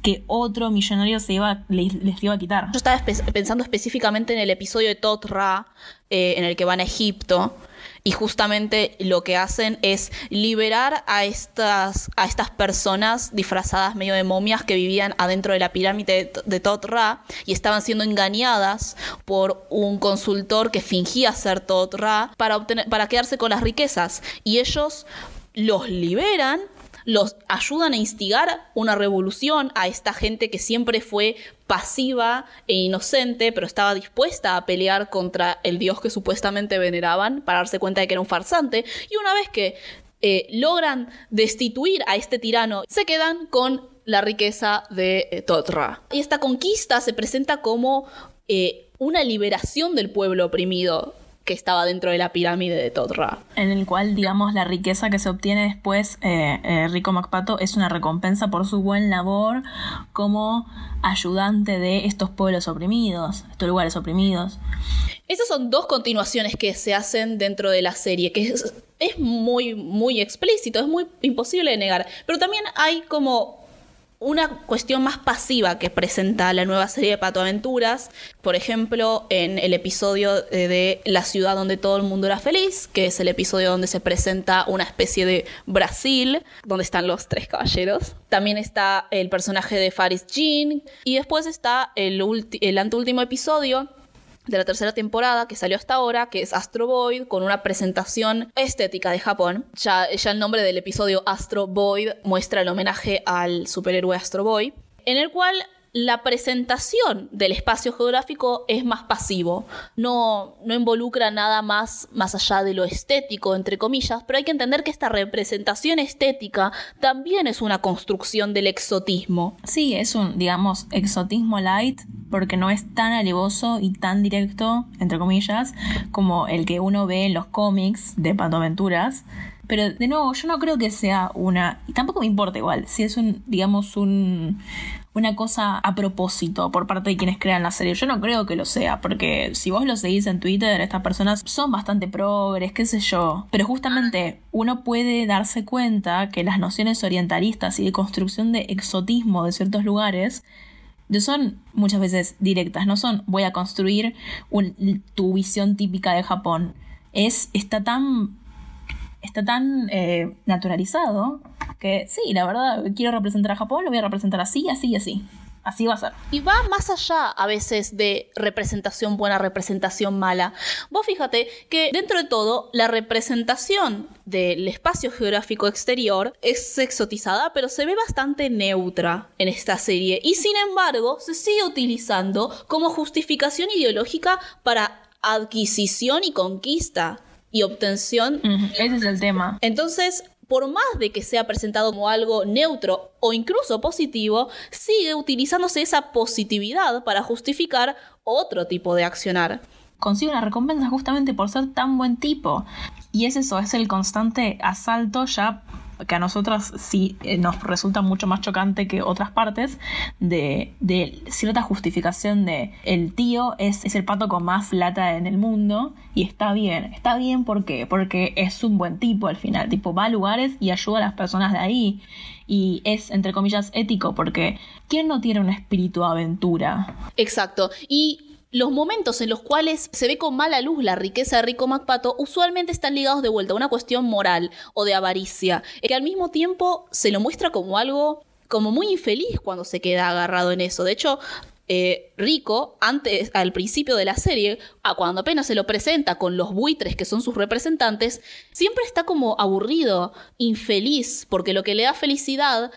que otro millonario se iba, les, les iba a quitar. Yo estaba pensando específicamente en el episodio de Tot Ra, eh, en el que van a Egipto. Y justamente lo que hacen es liberar a estas, a estas personas disfrazadas medio de momias que vivían adentro de la pirámide de, de Ra y estaban siendo engañadas por un consultor que fingía ser Tot Ra para, obtener, para quedarse con las riquezas. Y ellos los liberan los ayudan a instigar una revolución a esta gente que siempre fue pasiva e inocente, pero estaba dispuesta a pelear contra el dios que supuestamente veneraban para darse cuenta de que era un farsante. Y una vez que eh, logran destituir a este tirano, se quedan con la riqueza de eh, Totra. Y esta conquista se presenta como eh, una liberación del pueblo oprimido que estaba dentro de la pirámide de Totra. en el cual, digamos, la riqueza que se obtiene después, eh, eh, Rico MacPato, es una recompensa por su buen labor como ayudante de estos pueblos oprimidos, estos lugares oprimidos. Esas son dos continuaciones que se hacen dentro de la serie, que es, es muy, muy explícito, es muy imposible de negar. Pero también hay como una cuestión más pasiva que presenta la nueva serie de Pato Aventuras. Por ejemplo, en el episodio de, La ciudad donde todo el mundo era feliz, que es el episodio donde se presenta una especie de Brasil, donde están los tres caballeros. También está el personaje de Faris Jean. Y después está el, el anteúltimo episodio de la tercera temporada que salió hasta ahora, que es Astro Void, con una presentación estética de Japón. Ya, ya el nombre del episodio Astro Void muestra el homenaje al superhéroe Astro Boy, en el cual la presentación del espacio geográfico es más pasivo, no, no involucra nada más más allá de lo estético, entre comillas, pero hay que entender que esta representación estética también es una construcción del exotismo. Sí, es un, digamos, exotismo light, porque no es tan alevoso y tan directo, entre comillas, como el que uno ve en los cómics de Pato Aventuras. Pero de nuevo, yo no creo que sea una. Y tampoco me importa igual, si es un, digamos, un. Una cosa a propósito por parte de quienes crean la serie. Yo no creo que lo sea, porque si vos lo seguís en Twitter, estas personas son bastante progres, qué sé yo. Pero justamente uno puede darse cuenta que las nociones orientalistas y de construcción de exotismo de ciertos lugares son muchas veces directas, no son voy a construir tu visión típica de Japón. Es, está tan, está tan eh, naturalizado que sí, la verdad, quiero representar a Japón, lo voy a representar así, así y así. Así va a ser. Y va más allá a veces de representación buena, representación mala. Vos fíjate que dentro de todo, la representación del espacio geográfico exterior es exotizada, pero se ve bastante neutra en esta serie. Y sin embargo, se sigue utilizando como justificación ideológica para adquisición y conquista y obtención Ese es el tema. entonces, por más de que sea presentado como algo neutro o incluso positivo, sigue utilizándose esa positividad para justificar otro tipo de accionar. Consigue una recompensa justamente por ser tan buen tipo. Y es eso, es el constante asalto ya que a nosotras sí eh, nos resulta mucho más chocante que otras partes, de, de cierta justificación de el tío es, es el pato con más plata en el mundo y está bien. Está bien ¿por qué? porque es un buen tipo al final, tipo va a lugares y ayuda a las personas de ahí y es, entre comillas, ético, porque ¿quién no tiene un espíritu aventura? Exacto. Y los momentos en los cuales se ve con mala luz la riqueza de Rico MacPato usualmente están ligados de vuelta a una cuestión moral o de avaricia, que al mismo tiempo se lo muestra como algo como muy infeliz cuando se queda agarrado en eso. De hecho, eh, Rico, antes, al principio de la serie, a cuando apenas se lo presenta con los buitres que son sus representantes, siempre está como aburrido, infeliz, porque lo que le da felicidad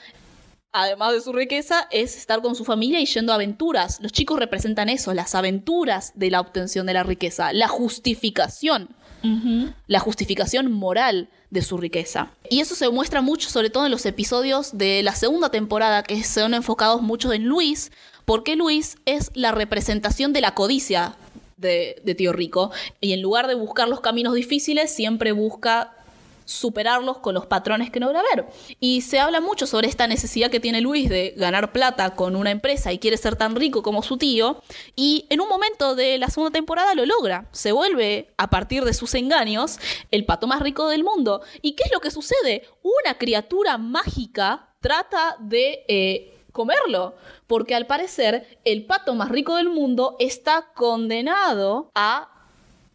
además de su riqueza, es estar con su familia y yendo a aventuras. Los chicos representan eso, las aventuras de la obtención de la riqueza, la justificación, la justificación moral de su riqueza. Y eso se muestra mucho, sobre todo en los episodios de la segunda temporada, que son enfocados mucho en Luis, porque Luis es la representación de la codicia de, de Tío Rico, y en lugar de buscar los caminos difíciles, siempre busca superarlos con los patrones que no logra ver. Y se habla mucho sobre esta necesidad que tiene Luis de ganar plata con una empresa y quiere ser tan rico como su tío. Y en un momento de la segunda temporada lo logra. Se vuelve, a partir de sus engaños, el pato más rico del mundo. ¿Y qué es lo que sucede? Una criatura mágica trata de... Eh, comerlo, porque al parecer el pato más rico del mundo está condenado a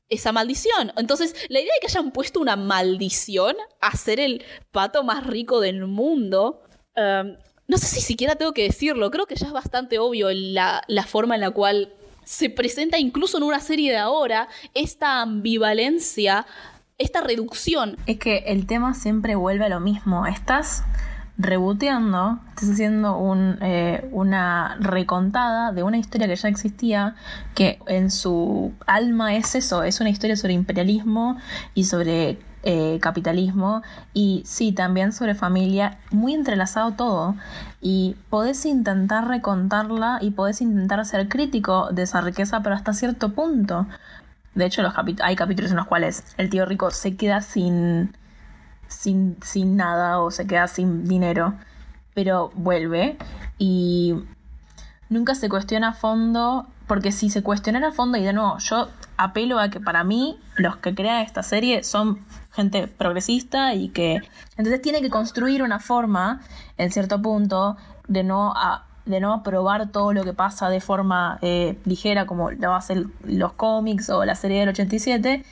esa maldición. Entonces, la idea de que hayan puesto una maldición a ser el pato más rico del mundo, em, no sé si siquiera tengo que decirlo, creo que ya es bastante obvio la, la forma en la cual se presenta incluso en una serie de ahora esta ambivalencia, esta reducción. Es que el tema siempre vuelve a lo mismo. Estás reboteando, estás haciendo un, eh, una recontada de una historia que ya existía, que en su alma es eso, es una historia sobre imperialismo y sobre eh, capitalismo y sí, también sobre familia, muy entrelazado todo. Y podés intentar recontarla y podés intentar ser crítico de esa riqueza, pero hasta cierto punto. De hecho, hay capítulos en los cuales el tío rico se queda sin sin, sin nada o se queda sin dinero, pero vuelve y nunca se cuestiona a fondo, porque si se cuestionara a fondo, y de nuevo, yo apelo a que para mí los que crean esta serie son gente progresista y que entonces tiene que construir una forma, en cierto punto, de no, de no aprobar todo lo que pasa de forma eh, ligera como lo hacen los cómics o la serie del 87.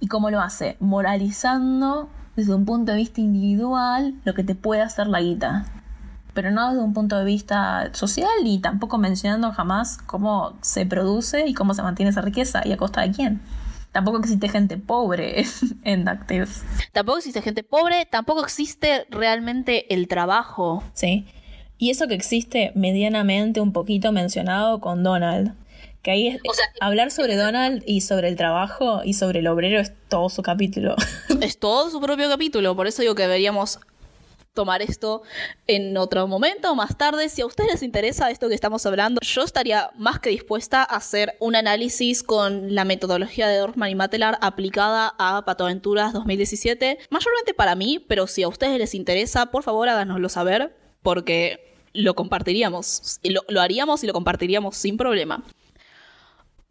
¿Y cómo lo hace? Moralizando desde un punto de vista individual lo que te puede hacer la guita. Pero no desde un punto de vista social y tampoco mencionando jamás cómo se produce y cómo se mantiene esa riqueza y a costa de quién. Tampoco existe gente pobre en DuckTales. Tampoco existe gente pobre, tampoco existe realmente el trabajo. Sí. Y eso que existe medianamente un poquito mencionado con Donald. Que ahí es, hablar sobre Donald y sobre el trabajo y sobre el obrero es todo su capítulo. Es todo su propio capítulo, por eso digo que deberíamos tomar esto en otro momento, más tarde. Si a ustedes les interesa esto que estamos hablando, yo estaría más que dispuesta a hacer un análisis con la metodología de Dorfman y Matelar aplicada a Patoaventuras 2017, mayormente para mí, pero si a ustedes les interesa, por favor háganoslo saber, porque lo compartiríamos, lo, lo haríamos y lo compartiríamos sin problema.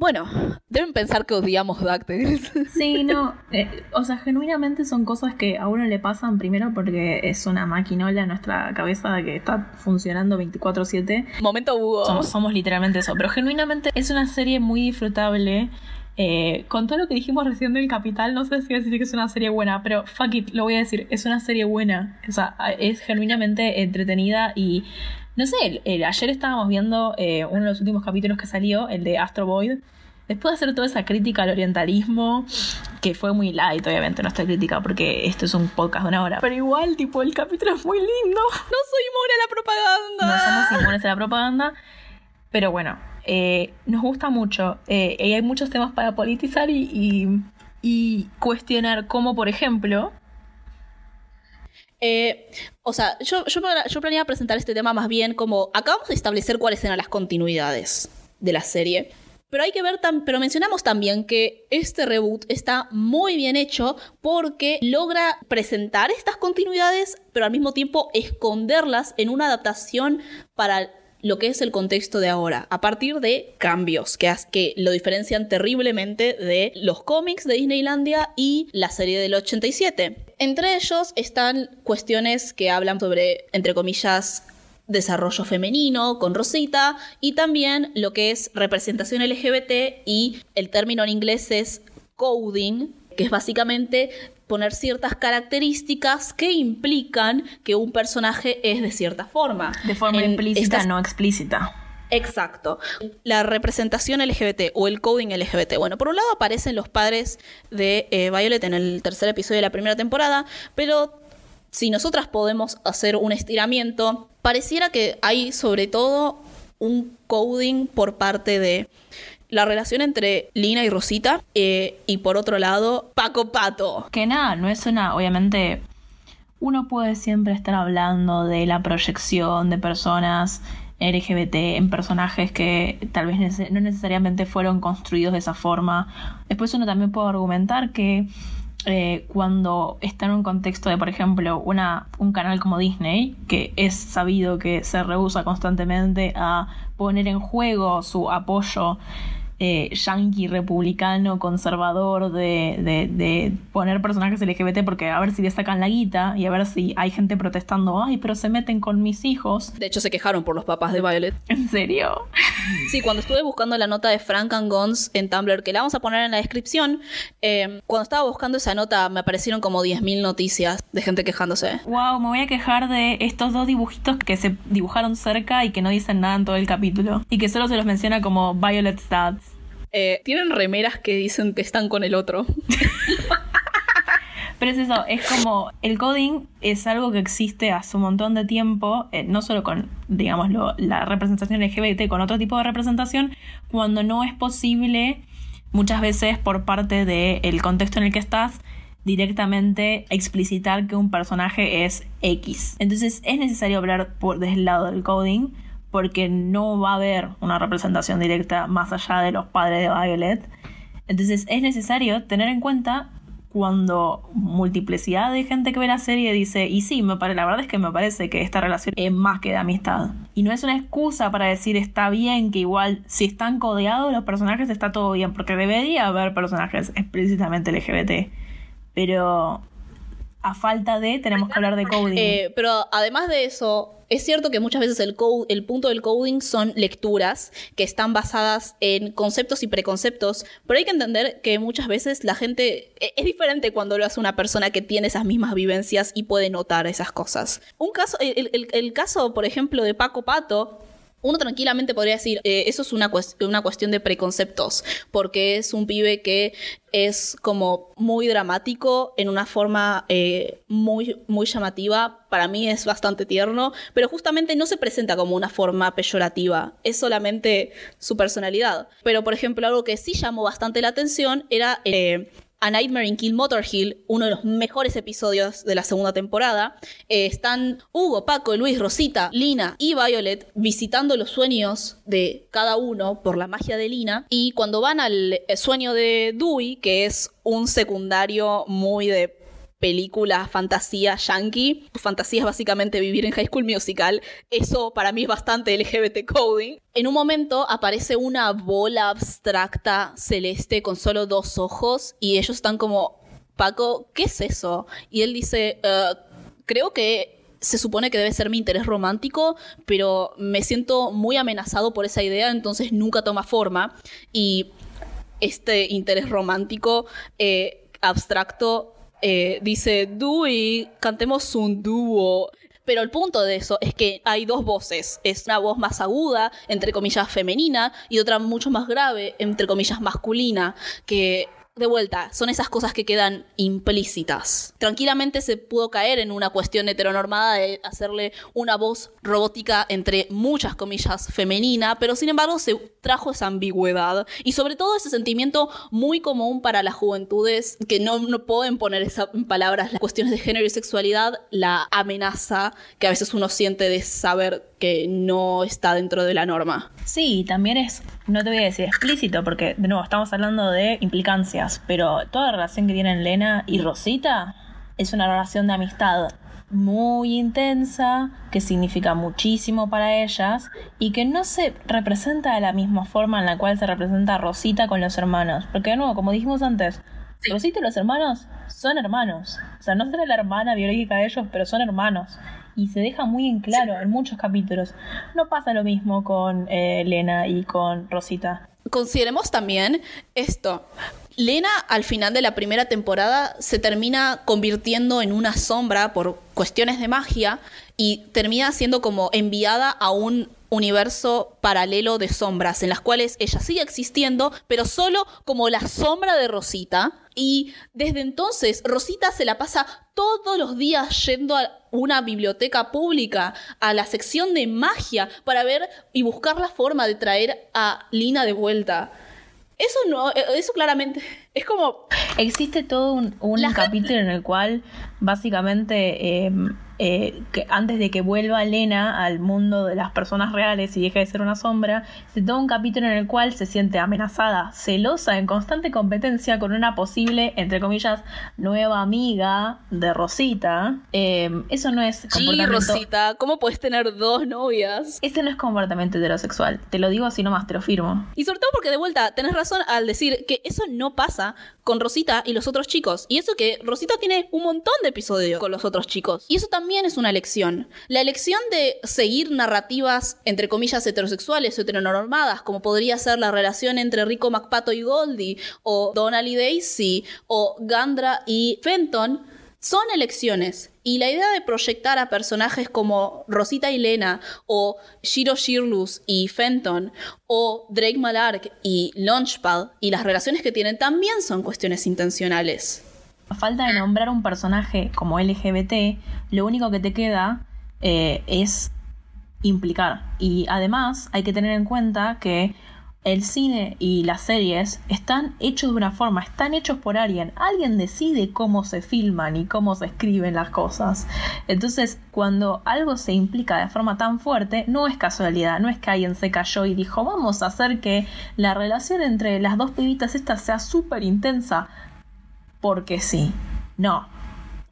Bueno, deben pensar que odiamos DuckTales. Sí, no. Eh, o sea, genuinamente son cosas que a uno le pasan primero porque es una maquinola en nuestra cabeza que está funcionando 24-7. Momento Hugo. Somos, somos, literalmente eso. Pero genuinamente es una serie muy disfrutable. Eh, con todo lo que dijimos recién del Capital, no sé si decir que es una serie buena, pero fuck it, lo voy a decir, es una serie buena. O sea, es genuinamente entretenida y no sé, ayer estábamos viendo eh, uno de los últimos capítulos que salió, el de Astro Void. Después de hacer toda esa crítica al orientalismo, que fue muy light, obviamente, nuestra crítica, porque esto es un podcast de una hora. Pero igual, tipo, el capítulo es muy lindo. No soy inmune a la propaganda. No somos inmunes a la propaganda. Pero bueno, eh, nos gusta mucho. Eh, y hay muchos temas para politizar y, y cuestionar, como por ejemplo, eh, o sea, yo, yo, yo planeaba presentar este tema más bien como acabamos de establecer cuáles eran las continuidades de la serie. Pero hay que ver, pero mencionamos también que este reboot está muy bien hecho porque logra presentar estas continuidades, pero al mismo tiempo esconderlas en una adaptación para lo que es el contexto de ahora, a partir de cambios que, que lo diferencian terriblemente de los cómics de Disneylandia y la serie del 87. Entre ellos están cuestiones que hablan sobre, entre comillas, desarrollo femenino con Rosita y también lo que es representación LGBT y el término en inglés es coding, que es básicamente poner ciertas características que implican que un personaje es de cierta forma. De forma implícita, no explícita. Exacto. La representación LGBT o el coding LGBT. Bueno, por un lado aparecen los padres de eh, Violet en el tercer episodio de la primera temporada, pero si nosotras podemos hacer un estiramiento, pareciera que hay sobre todo un coding por parte de la relación entre Lina y Rosita eh, y por otro lado Paco Pato. Que nada, no es una, obviamente, uno puede siempre estar hablando de la proyección de personas LGBT en personajes que tal vez no necesariamente fueron construidos de esa forma. Después uno también puede argumentar que eh, cuando está en un contexto de, por ejemplo, una, un canal como Disney, que es sabido que se rehúsa constantemente a poner en juego su apoyo eh, yankee republicano conservador de, poner personajes LGBT porque a ver si le sacan la guita y a ver si hay gente protestando, ay, pero se meten con mis hijos. De hecho, se quejaron por los papás de Violet. ¿En serio? Sí, cuando estuve buscando la nota de Frank and Gons en Tumblr, que la vamos a poner en la descripción, eh, cuando estaba buscando esa nota me aparecieron como 10.000 noticias de gente quejándose. Wow, me voy a quejar de estos dos dibujitos que se dibujaron cerca y que no dicen nada en todo el capítulo. Y que solo se los menciona como Violet Stats. Eh, tienen remeras que dicen que están con el otro. Pero es eso, es como el coding es algo que existe hace un montón de tiempo, eh, no solo con, digamos, la representación LGBT, con otro tipo de representación, cuando no es posible muchas veces por parte del contexto en el que estás directamente explicitar que un personaje es X. Entonces es necesario hablar por, desde el lado del coding porque no va a haber una representación directa más allá de los padres de Violet. Entonces es necesario tener en cuenta cuando multiplicidad de gente que ve la serie dice, y sí, me la verdad es que me parece que esta relación es más que de amistad. Y no es una excusa para decir está bien que igual si están codeados los personajes está todo bien, porque debería haber personajes explícitamente LGBT. Pero a falta de, tenemos que hablar de coding. Eh, pero además de eso, es cierto que muchas veces el, el punto del coding son lecturas que están basadas en conceptos y preconceptos, pero hay que entender que muchas veces la gente e, es diferente cuando lo hace una persona que tiene esas mismas vivencias y puede notar esas cosas. Un caso, el caso, por ejemplo, de Paco Pato, uno tranquilamente podría decir, eh, eso es una, una cuestión de preconceptos, porque es un pibe que es como muy dramático en una forma eh, muy, muy llamativa. Para mí es bastante tierno, pero justamente no se presenta como una forma peyorativa, es solamente su personalidad. Pero, por ejemplo, algo que sí llamó bastante la atención era eh, a Nightmare in Kill Motor Hill, uno de los mejores episodios de la segunda temporada. Eh, están Hugo, Paco, Luis, Rosita, Lina y Violet visitando los sueños de cada uno por la magia de Lina. Y cuando van al eh, sueño de Dewey, que es un secundario muy de película fantasía yankee. Tu fantasía es básicamente vivir en High School Musical. Eso para mí es bastante LGBT coding. En un momento aparece una bola abstracta celeste con solo dos ojos y ellos están como, Paco, ¿qué es eso? Y él dice, eh, creo que se supone que debe ser mi interés romántico, pero me siento muy amenazado por esa idea, entonces nunca toma forma. Y este interés romántico eh, abstracto eh, dice Dewey, cantemos un dúo. Pero el punto de eso es que hay dos voces. Es una voz más aguda, entre comillas femenina, y otra mucho más grave, entre comillas masculina, que de vuelta, son esas cosas que quedan implícitas. Tranquilamente se pudo caer en una cuestión heteronormada de hacerle una voz robótica entre muchas comillas femenina, pero sin embargo se trajo esa ambigüedad y sobre todo ese sentimiento muy común para las juventudes que no, no pueden poner en palabras las cuestiones de género y sexualidad, la amenaza que a veces uno siente de saber que no está dentro de la norma. Sí, también es, no te voy a decir explícito, porque de nuevo estamos hablando de implicancias, pero toda la relación que tienen Lena y Rosita es una relación de amistad muy intensa, que significa muchísimo para ellas y que no se representa de la misma forma en la cual se representa Rosita con los hermanos. Porque de nuevo, como dijimos antes, Rosita y los hermanos son hermanos. O sea, no será la hermana biológica de ellos, pero son hermanos. Y se deja muy en claro en muchos capítulos. No pasa lo mismo con eh, Lena y con Rosita. Consideremos también esto. Lena al final de la primera temporada se termina convirtiendo en una sombra por cuestiones de magia y termina siendo como enviada a un universo paralelo de sombras en las cuales ella sigue existiendo, pero solo como la sombra de Rosita. Y desde entonces Rosita se la pasa todos los días yendo a una biblioteca pública, a la sección de magia, para ver y buscar la forma de traer a Lina de vuelta. Eso no, eh, eso claramente es como... Existe todo un, un capítulo en el cual básicamente em, eh, que antes de que vuelva Lena al mundo de las personas reales y deje de ser una sombra, se toma un capítulo en el cual se siente amenazada, celosa, en constante competencia con una posible, entre comillas, nueva amiga de Rosita. Em, eso no es comportamiento... Sí, Rosita, ¿cómo puedes tener dos novias? Ese no es comportamiento heterosexual, te lo digo así nomás, te lo firmo. Y sobre todo porque de vuelta, tenés razón al decir que eso no pasa con Rosita y los otros chicos. Y eso que Rosita tiene un montón de episodios con los otros chicos. Y eso también es una elección. La elección de seguir narrativas, entre comillas, heterosexuales o heteronormadas, como podría ser la relación entre Rico McPato y Goldie, o Donald y Daisy, o Gandra y Fenton, son elecciones. Y la idea de proyectar a personajes como Rosita y Lena, o Shiro Shirlus y Fenton, o Drake Malark y Launchpad, y las relaciones que tienen también son cuestiones intencionales. A falta de nombrar un personaje como LGBT, lo único que te queda eh, es implicar. Y además hay que tener en cuenta que el cine y las series están hechos de una forma, están hechos por alguien. Alguien decide cómo se filman y cómo se escriben las cosas. Entonces, cuando algo se implica de forma tan fuerte, no es casualidad, no es que alguien se cayó y dijo, vamos a hacer que la relación entre las dos pibitas estas sea súper intensa. Porque sí. No,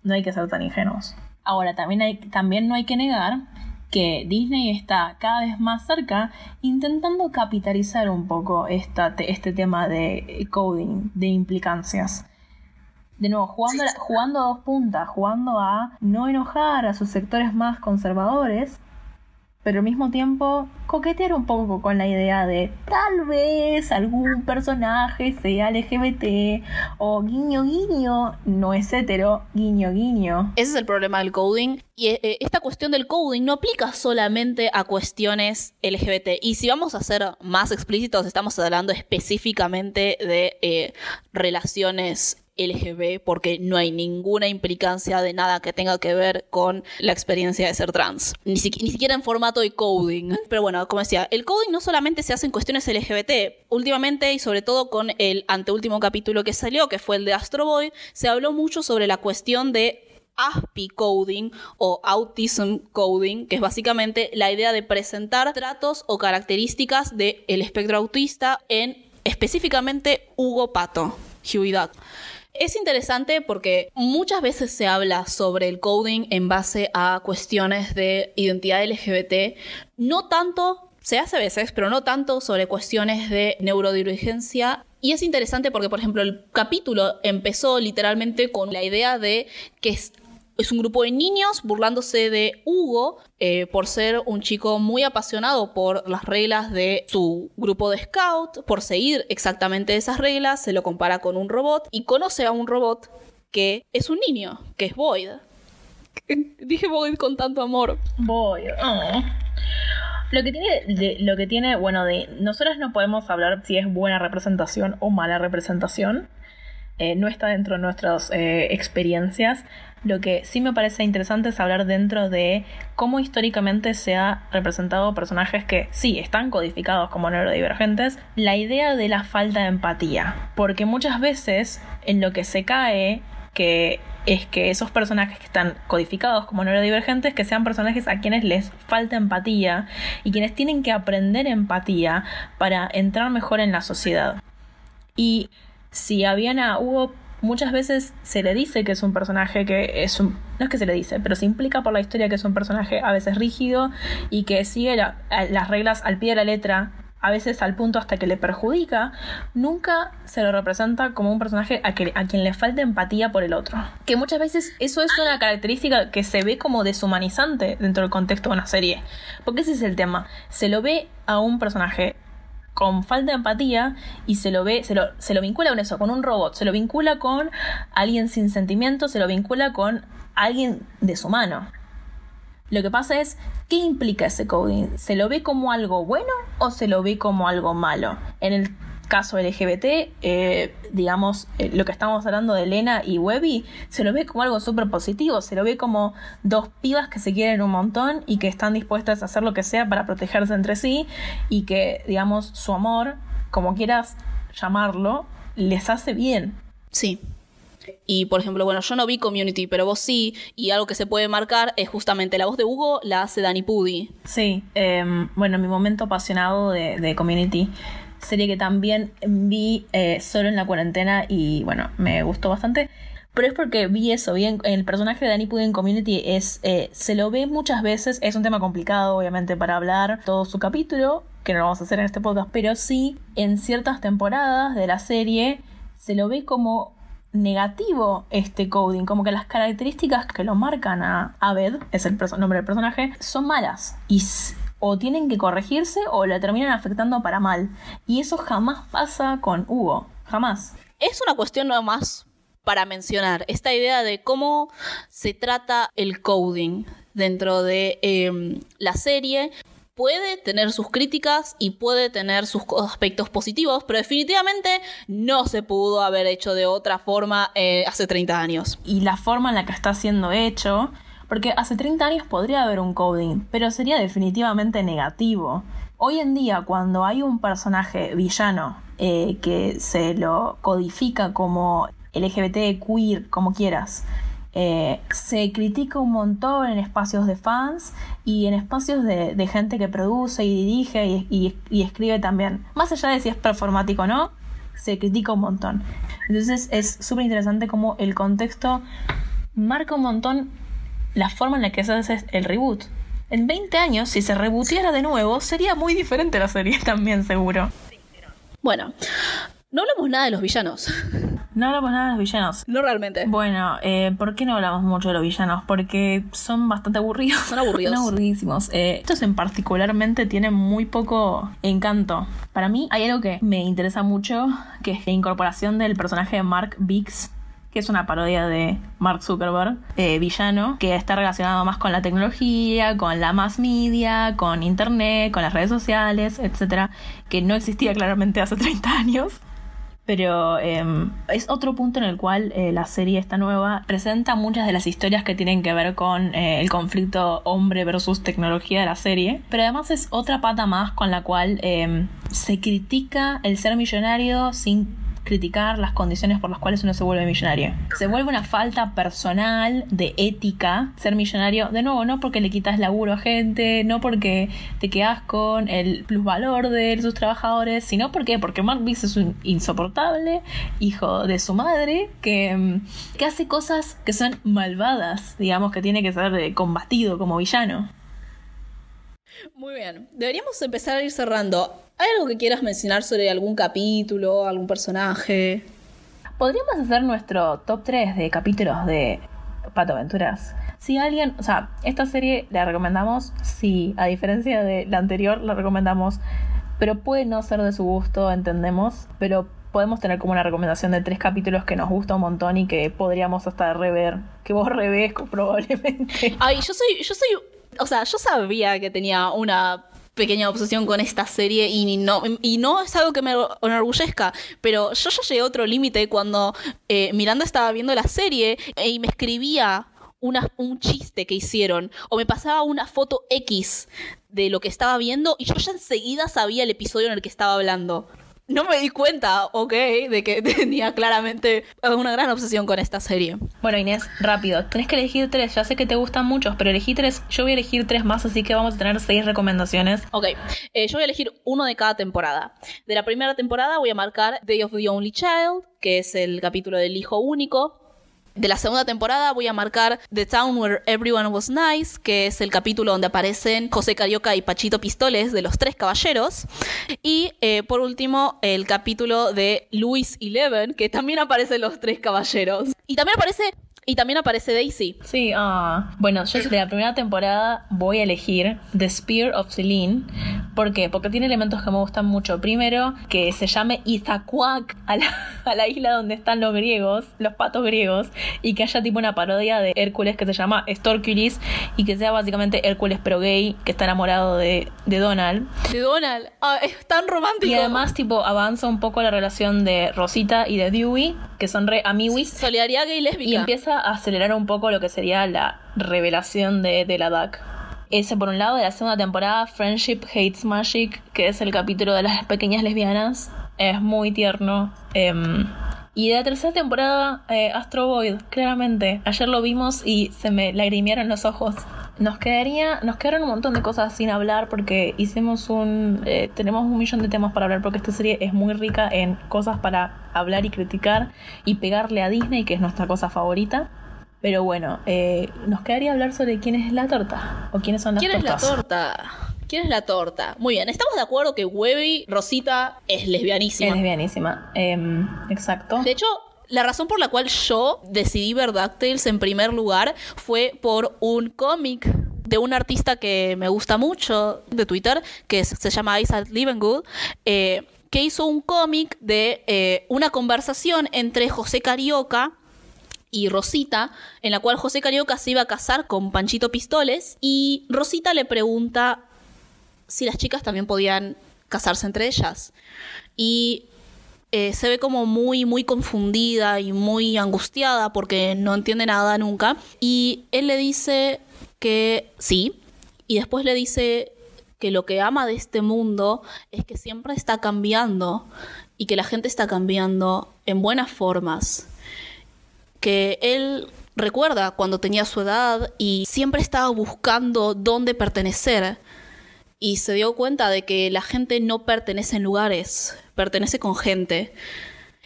no hay que ser tan ingenuos. Ahora, también, hay, también no hay que negar que Disney está cada vez más cerca intentando capitalizar un poco esta, este tema de coding, de implicancias. De nuevo, jugando, jugando a dos puntas, jugando a no enojar a sus sectores más conservadores, pero al mismo tiempo coquetear un poco con la idea de tal vez algún personaje sea LGBT o guiño guiño no es hetero, guiño guiño. Ese es el problema del coding y eh, esta cuestión del coding no aplica solamente a cuestiones LGBT y si vamos a ser más explícitos estamos hablando específicamente de eh, relaciones LGB porque no hay ninguna implicancia de nada que tenga que ver con la experiencia de ser trans. Ni, siquiera en formato de coding. Pero bueno, como decía, el coding no solamente se hace en cuestiones LGBT. Últimamente y sobre todo con el anteúltimo capítulo que salió, que fue el de Astro Boy, se habló mucho sobre la cuestión de ASPI coding o autism coding, que es básicamente la idea de presentar tratos o características del espectro autista en específicamente Hugo Pato, Huey es interesante porque muchas veces se habla sobre el coding en base a cuestiones de identidad LGBT, no tanto, se hace a veces, pero no tanto sobre cuestiones de neurodivergencia. Y es interesante porque, por ejemplo, el capítulo empezó literalmente con la idea de que es un grupo de niños burlándose de Hugo eh, por ser un chico muy apasionado por las reglas de su grupo de scout, por seguir exactamente esas reglas, se lo compara con un robot y conoce a un robot que es un niño, que es Boyd. Dije Boyd con tanto amor. Boyd. Oh. Lo que tiene, lo que tiene, bueno, de nosotros no podemos hablar si es buena representación o mala representación, eh, no está dentro de nuestras eh, experiencias. Lo que sí me parece interesante es hablar dentro de cómo históricamente se ha representado personajes que sí están codificados como neurodivergentes, la idea de la falta de empatía. Porque muchas veces en lo que se cae que es que esos personajes que están codificados como neurodivergentes, que sean personajes a quienes les falta empatía y quienes tienen que aprender empatía para entrar mejor en la sociedad. Y si Viana hubo muchas veces se le dice que es un personaje que es un... No es que se le dice, pero se implica por la historia que es un personaje a veces rígido y que sigue las reglas al pie de la letra a veces al punto hasta que le perjudica, nunca se lo representa como un personaje a, a, quien le falta empatía por el otro. Que muchas veces eso es una característica que se ve como deshumanizante dentro del contexto de una serie. Porque ese es el tema. Se lo ve a un personaje con falta de empatía y se lo ve, se lo, se lo vincula con eso, con un robot, se lo vincula con alguien sin sentimientos, se lo vincula con alguien deshumano. Lo que pasa es, ¿qué implica ese coding? ¿Se lo ve como algo bueno o se lo ve como algo malo? En el caso LGBT, eh, digamos, eh, lo que estamos hablando de Elena y Webby, se lo ve como algo súper positivo, se lo ve como dos pibas que se quieren un montón y que están dispuestas a hacer lo que sea para protegerse entre sí y que, digamos, su amor, como quieras llamarlo, les hace bien. Sí. Y por ejemplo, bueno, yo no vi Community, pero vos sí, y algo que se puede marcar es justamente la voz de Hugo la hace Dani Pudi. Sí, em, bueno, mi momento apasionado de, Community serie que también vi eh, solo en la cuarentena y bueno, me gustó bastante. Pero es porque vi eso, bien el personaje de Danny Pudi en Community es, eh, se lo ve muchas veces, es un tema complicado obviamente para hablar todo su capítulo, que no lo vamos a hacer en este podcast, pero sí en ciertas temporadas de la serie se lo ve como negativo este coding, como que las características que lo marcan a Abed, es el nombre del personaje, son malas y o tienen que corregirse o la terminan afectando para mal. Y eso jamás pasa con Hugo, jamás. Es una cuestión nada más para mencionar, esta idea de cómo se trata el coding dentro de em, la serie puede tener sus críticas y puede tener sus aspectos positivos, pero definitivamente no se pudo haber hecho de otra forma eh, hace 30 años. Y la forma en la que está siendo hecho, porque hace 30 años podría haber un coding, pero sería definitivamente negativo. Hoy en día, cuando hay un personaje villano eh, que se lo codifica como LGBT, queer, como quieras, eh, se critica un montón en espacios de fans y en espacios de, gente que produce y dirige y, escribe también. Más allá de si es performático o no, se critica un montón. Entonces es súper interesante cómo el contexto marca un montón la forma en la que se hace el reboot. En 20 años, si se rebootiera de nuevo, sería muy diferente la serie también, seguro. Bueno, no hablamos nada de los villanos. No hablamos nada de los villanos. No realmente. Bueno, eh, ¿por qué no hablamos mucho de los villanos? Porque son bastante aburridos. Son aburridos. son aburridísimos. Eh, estos en particularmente tienen muy poco encanto. Para mí hay algo que me interesa mucho, que es la incorporación del personaje de Mark Biggs que es una parodia de Mark Zuckerberg, eh, villano, que está relacionado más con la tecnología, con la mass media, con internet, con las redes sociales, etcétera, que no existía claramente hace 30 años. Pero em, es otro punto en el cual eh, la serie esta nueva presenta muchas de las historias que tienen que ver con eh, el conflicto hombre versus tecnología de la serie, pero además es otra pata más con la cual em, se critica el ser millonario sin criticar las condiciones por las cuales uno se vuelve millonario. Se vuelve una falta personal de ética ser millonario, de nuevo, no porque le quitas laburo a gente, no porque te quedas con el plusvalor de sus trabajadores, sino porque, porque Mark Biggs es un insoportable hijo de su madre que, mm, que hace cosas que son malvadas, digamos que tiene que ser eh, combatido como villano. Muy bien, deberíamos empezar a ir cerrando. ¿Hay algo que quieras mencionar sobre algún capítulo, algún personaje? Podríamos hacer nuestro top 3 de capítulos de Pato Aventuras. Si alguien, o sea, esta serie la recomendamos, sí, a diferencia de la anterior, la recomendamos, pero puede no ser de su gusto, entendemos, pero podemos tener como una recomendación de tres capítulos que nos gusta un montón y que podríamos hasta rever, que vos revés probablemente. Ay, yo soy, yo soy, o sea, yo sabía que tenía una pequeña obsesión con esta serie y no, y no es algo que me enorgullezca, pero yo ya llegué a otro límite cuando eh, Miranda estaba viendo la serie y me escribía un chiste que hicieron o me pasaba una foto X de lo que estaba viendo y yo ya enseguida sabía el episodio en el que estaba hablando no me di cuenta, ok, de que tenía claramente una gran obsesión con esta serie. Bueno, Inés, rápido, tenés que elegir tres. Ya sé que te gustan muchos, pero elegí tres. Yo voy a elegir tres más, así que vamos a tener seis recomendaciones. Ok, eh, yo voy a elegir uno de cada temporada. De la primera temporada voy a marcar Day of the Only Child, que es el capítulo del hijo único. De la segunda temporada voy a marcar The Town Where Everyone Was Nice, que es el capítulo donde aparecen José Carioca y Pachito Pistoles de los Tres Caballeros. Y eh, por último, el capítulo de Louis Eleven, que también aparecen los Tres Caballeros. Y también aparece y también aparece Daisy. Sí, ah. Bueno, yo de la primera temporada voy a elegir The Spear of Celine. ¿Por qué? Porque tiene elementos que me gustan mucho. Primero, que se llame Izacuac a la, a la isla donde están los griegos, los patos griegos, y que haya tipo una parodia de Hércules que se llama Storkulis y que sea básicamente Hércules pero gay, que está enamorado de, de Donald. De Donald. Ah, es tan romántico. Y además, tipo, avanza un poco la relación de Rosita y de Dewey, que son re amiguis. Solidaridad gay lésbica. Y empieza acelerar un poco lo que sería la revelación de, de la DAC. Ese por un lado, de la segunda temporada, Friendship Hates Magic, que es el capítulo de las pequeñas lesbianas. Es muy tierno. Em, y de la tercera temporada, eh, Astro Void, claramente. Ayer lo vimos y se me lagrimearon los ojos. Nos quedaría, nos quedaron un montón de cosas sin hablar porque hicimos un, eh, tenemos un millón de temas para hablar porque esta serie es muy rica en cosas para hablar y criticar y pegarle a Disney que es nuestra cosa favorita. Pero bueno, eh, nos quedaría hablar sobre quién es la torta o quiénes son las ¿Quién tortas. es la torta? ¿Quién es la torta? Muy bien, estamos de acuerdo que Webby, Rosita, es lesbianísima. Es lesbianísima, em, exacto. De hecho, la razón por la cual yo decidí ver DuckTales en primer lugar fue por un cómic de un artista que me gusta mucho de Twitter, que se llama Isaac Livengood, eh, que hizo un cómic de eh, una conversación entre José Carioca y Rosita, en la cual José Carioca se iba a casar con Panchito Pistoles y Rosita le pregunta si las chicas también podían casarse entre ellas. Y eh, se ve como muy, muy confundida y muy angustiada porque no entiende nada nunca. Y él le dice que sí. Y después le dice que lo que ama de este mundo es que siempre está cambiando y que la gente está cambiando en buenas formas. Que él recuerda cuando tenía su edad y siempre estaba buscando dónde pertenecer y se dio cuenta de que la gente no pertenece en lugares, pertenece con gente.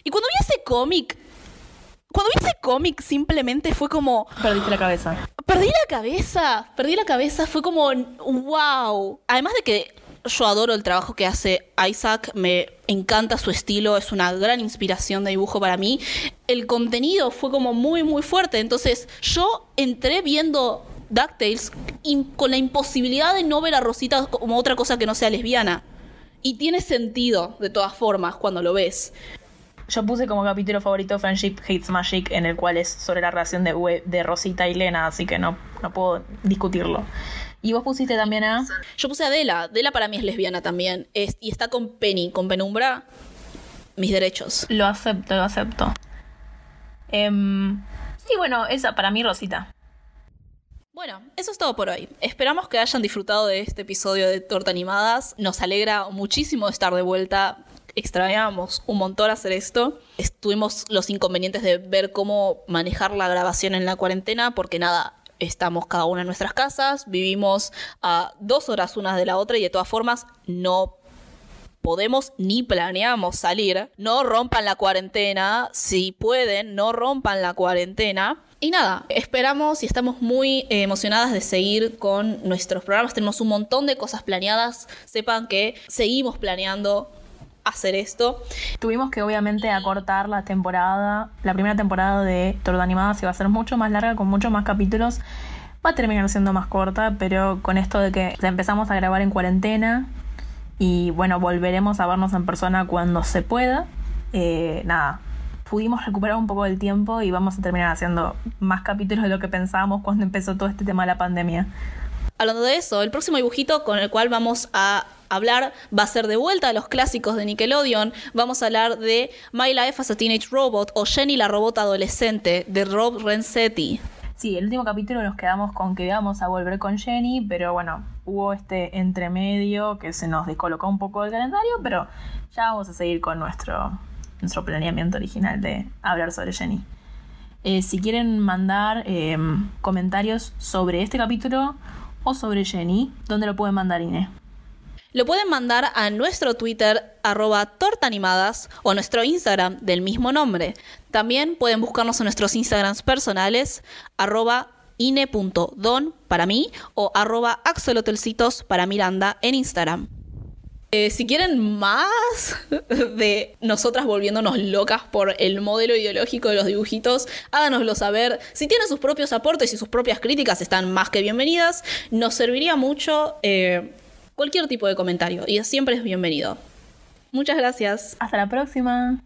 Y cuando vi ese cómic, cuando vi ese cómic simplemente fue como... Perdiste la cabeza. Perdí la cabeza, perdí la cabeza, fue como, wow. Además de que yo adoro el trabajo que hace Isaac, me encanta su estilo, es una gran inspiración de dibujo para mí. El contenido fue como muy, muy fuerte, entonces yo entré viendo DuckTales con la imposibilidad de no ver a Rosita como otra cosa que no sea lesbiana. Y tiene sentido, de todas formas, cuando lo ves. Yo puse como capítulo favorito Friendship Hates Magic, en el cual es sobre la relación de, de Rosita y Lena, así que no, no puedo discutirlo. ¿Y vos pusiste también a...? Yo puse a Dela. Dela para mí es lesbiana también. y está con Penny, con Penumbra. Mis derechos. Lo acepto, lo acepto. Em, sí, bueno, esa para mí Rosita. Bueno, eso es todo por hoy. Esperamos que hayan disfrutado de este episodio de Torta Animadas. Nos alegra muchísimo estar de vuelta. Extrañábamos un montón hacer esto. Tuvimos los inconvenientes de ver cómo manejar la grabación en la cuarentena, porque nada, estamos cada una en nuestras casas, vivimos a dos horas unas de la otra y de todas formas no podemos ni planeamos salir. No rompan la cuarentena, si pueden, no rompan la cuarentena. Y nada, esperamos y estamos muy eh, emocionadas de seguir con nuestros programas. Tenemos un montón de cosas planeadas. Sepan que seguimos planeando hacer esto. Tuvimos que obviamente acortar la temporada, la primera temporada de Torta Animada se va a ser mucho más larga, con muchos más capítulos. Va a terminar siendo más corta, pero con esto de que empezamos a grabar en cuarentena y bueno, volveremos a vernos en persona cuando se pueda. Eh, nada, pudimos recuperar un poco del tiempo y vamos a terminar haciendo más capítulos de lo que pensábamos cuando empezó todo este tema de la pandemia. Hablando de eso, el próximo dibujito con el cual vamos a hablar va a ser de vuelta a los clásicos de Nickelodeon. Vamos a hablar de My Life as a Teenage Robot o Jenny la robot adolescente de Rob Renzetti. Sí, el último capítulo nos quedamos con que íbamos a volver con Jenny, pero bueno, hubo este entremedio que se nos descolocó un poco del calendario, pero ya vamos a seguir con nuestro, nuestro planeamiento original de hablar sobre Jenny. Eh, si quieren mandar eh, comentarios sobre este capítulo o sobre Jenny, ¿dónde lo pueden mandar, Inés? Lo pueden mandar a nuestro Twitter arroba tortaanimadas o nuestro Instagram del mismo nombre. También pueden buscarnos en nuestros Instagrams personales arroba ine.don para mí o arroba axolotelcitos para Miranda en Instagram. Eh, si quieren más de nosotras volviéndonos locas por el modelo ideológico de los dibujitos, háganoslo saber. Si tienen sus propios aportes y sus propias críticas, están más que bienvenidas. Nos serviría mucho eh, cualquier tipo de comentario y siempre es bienvenido. Muchas gracias. Hasta la próxima.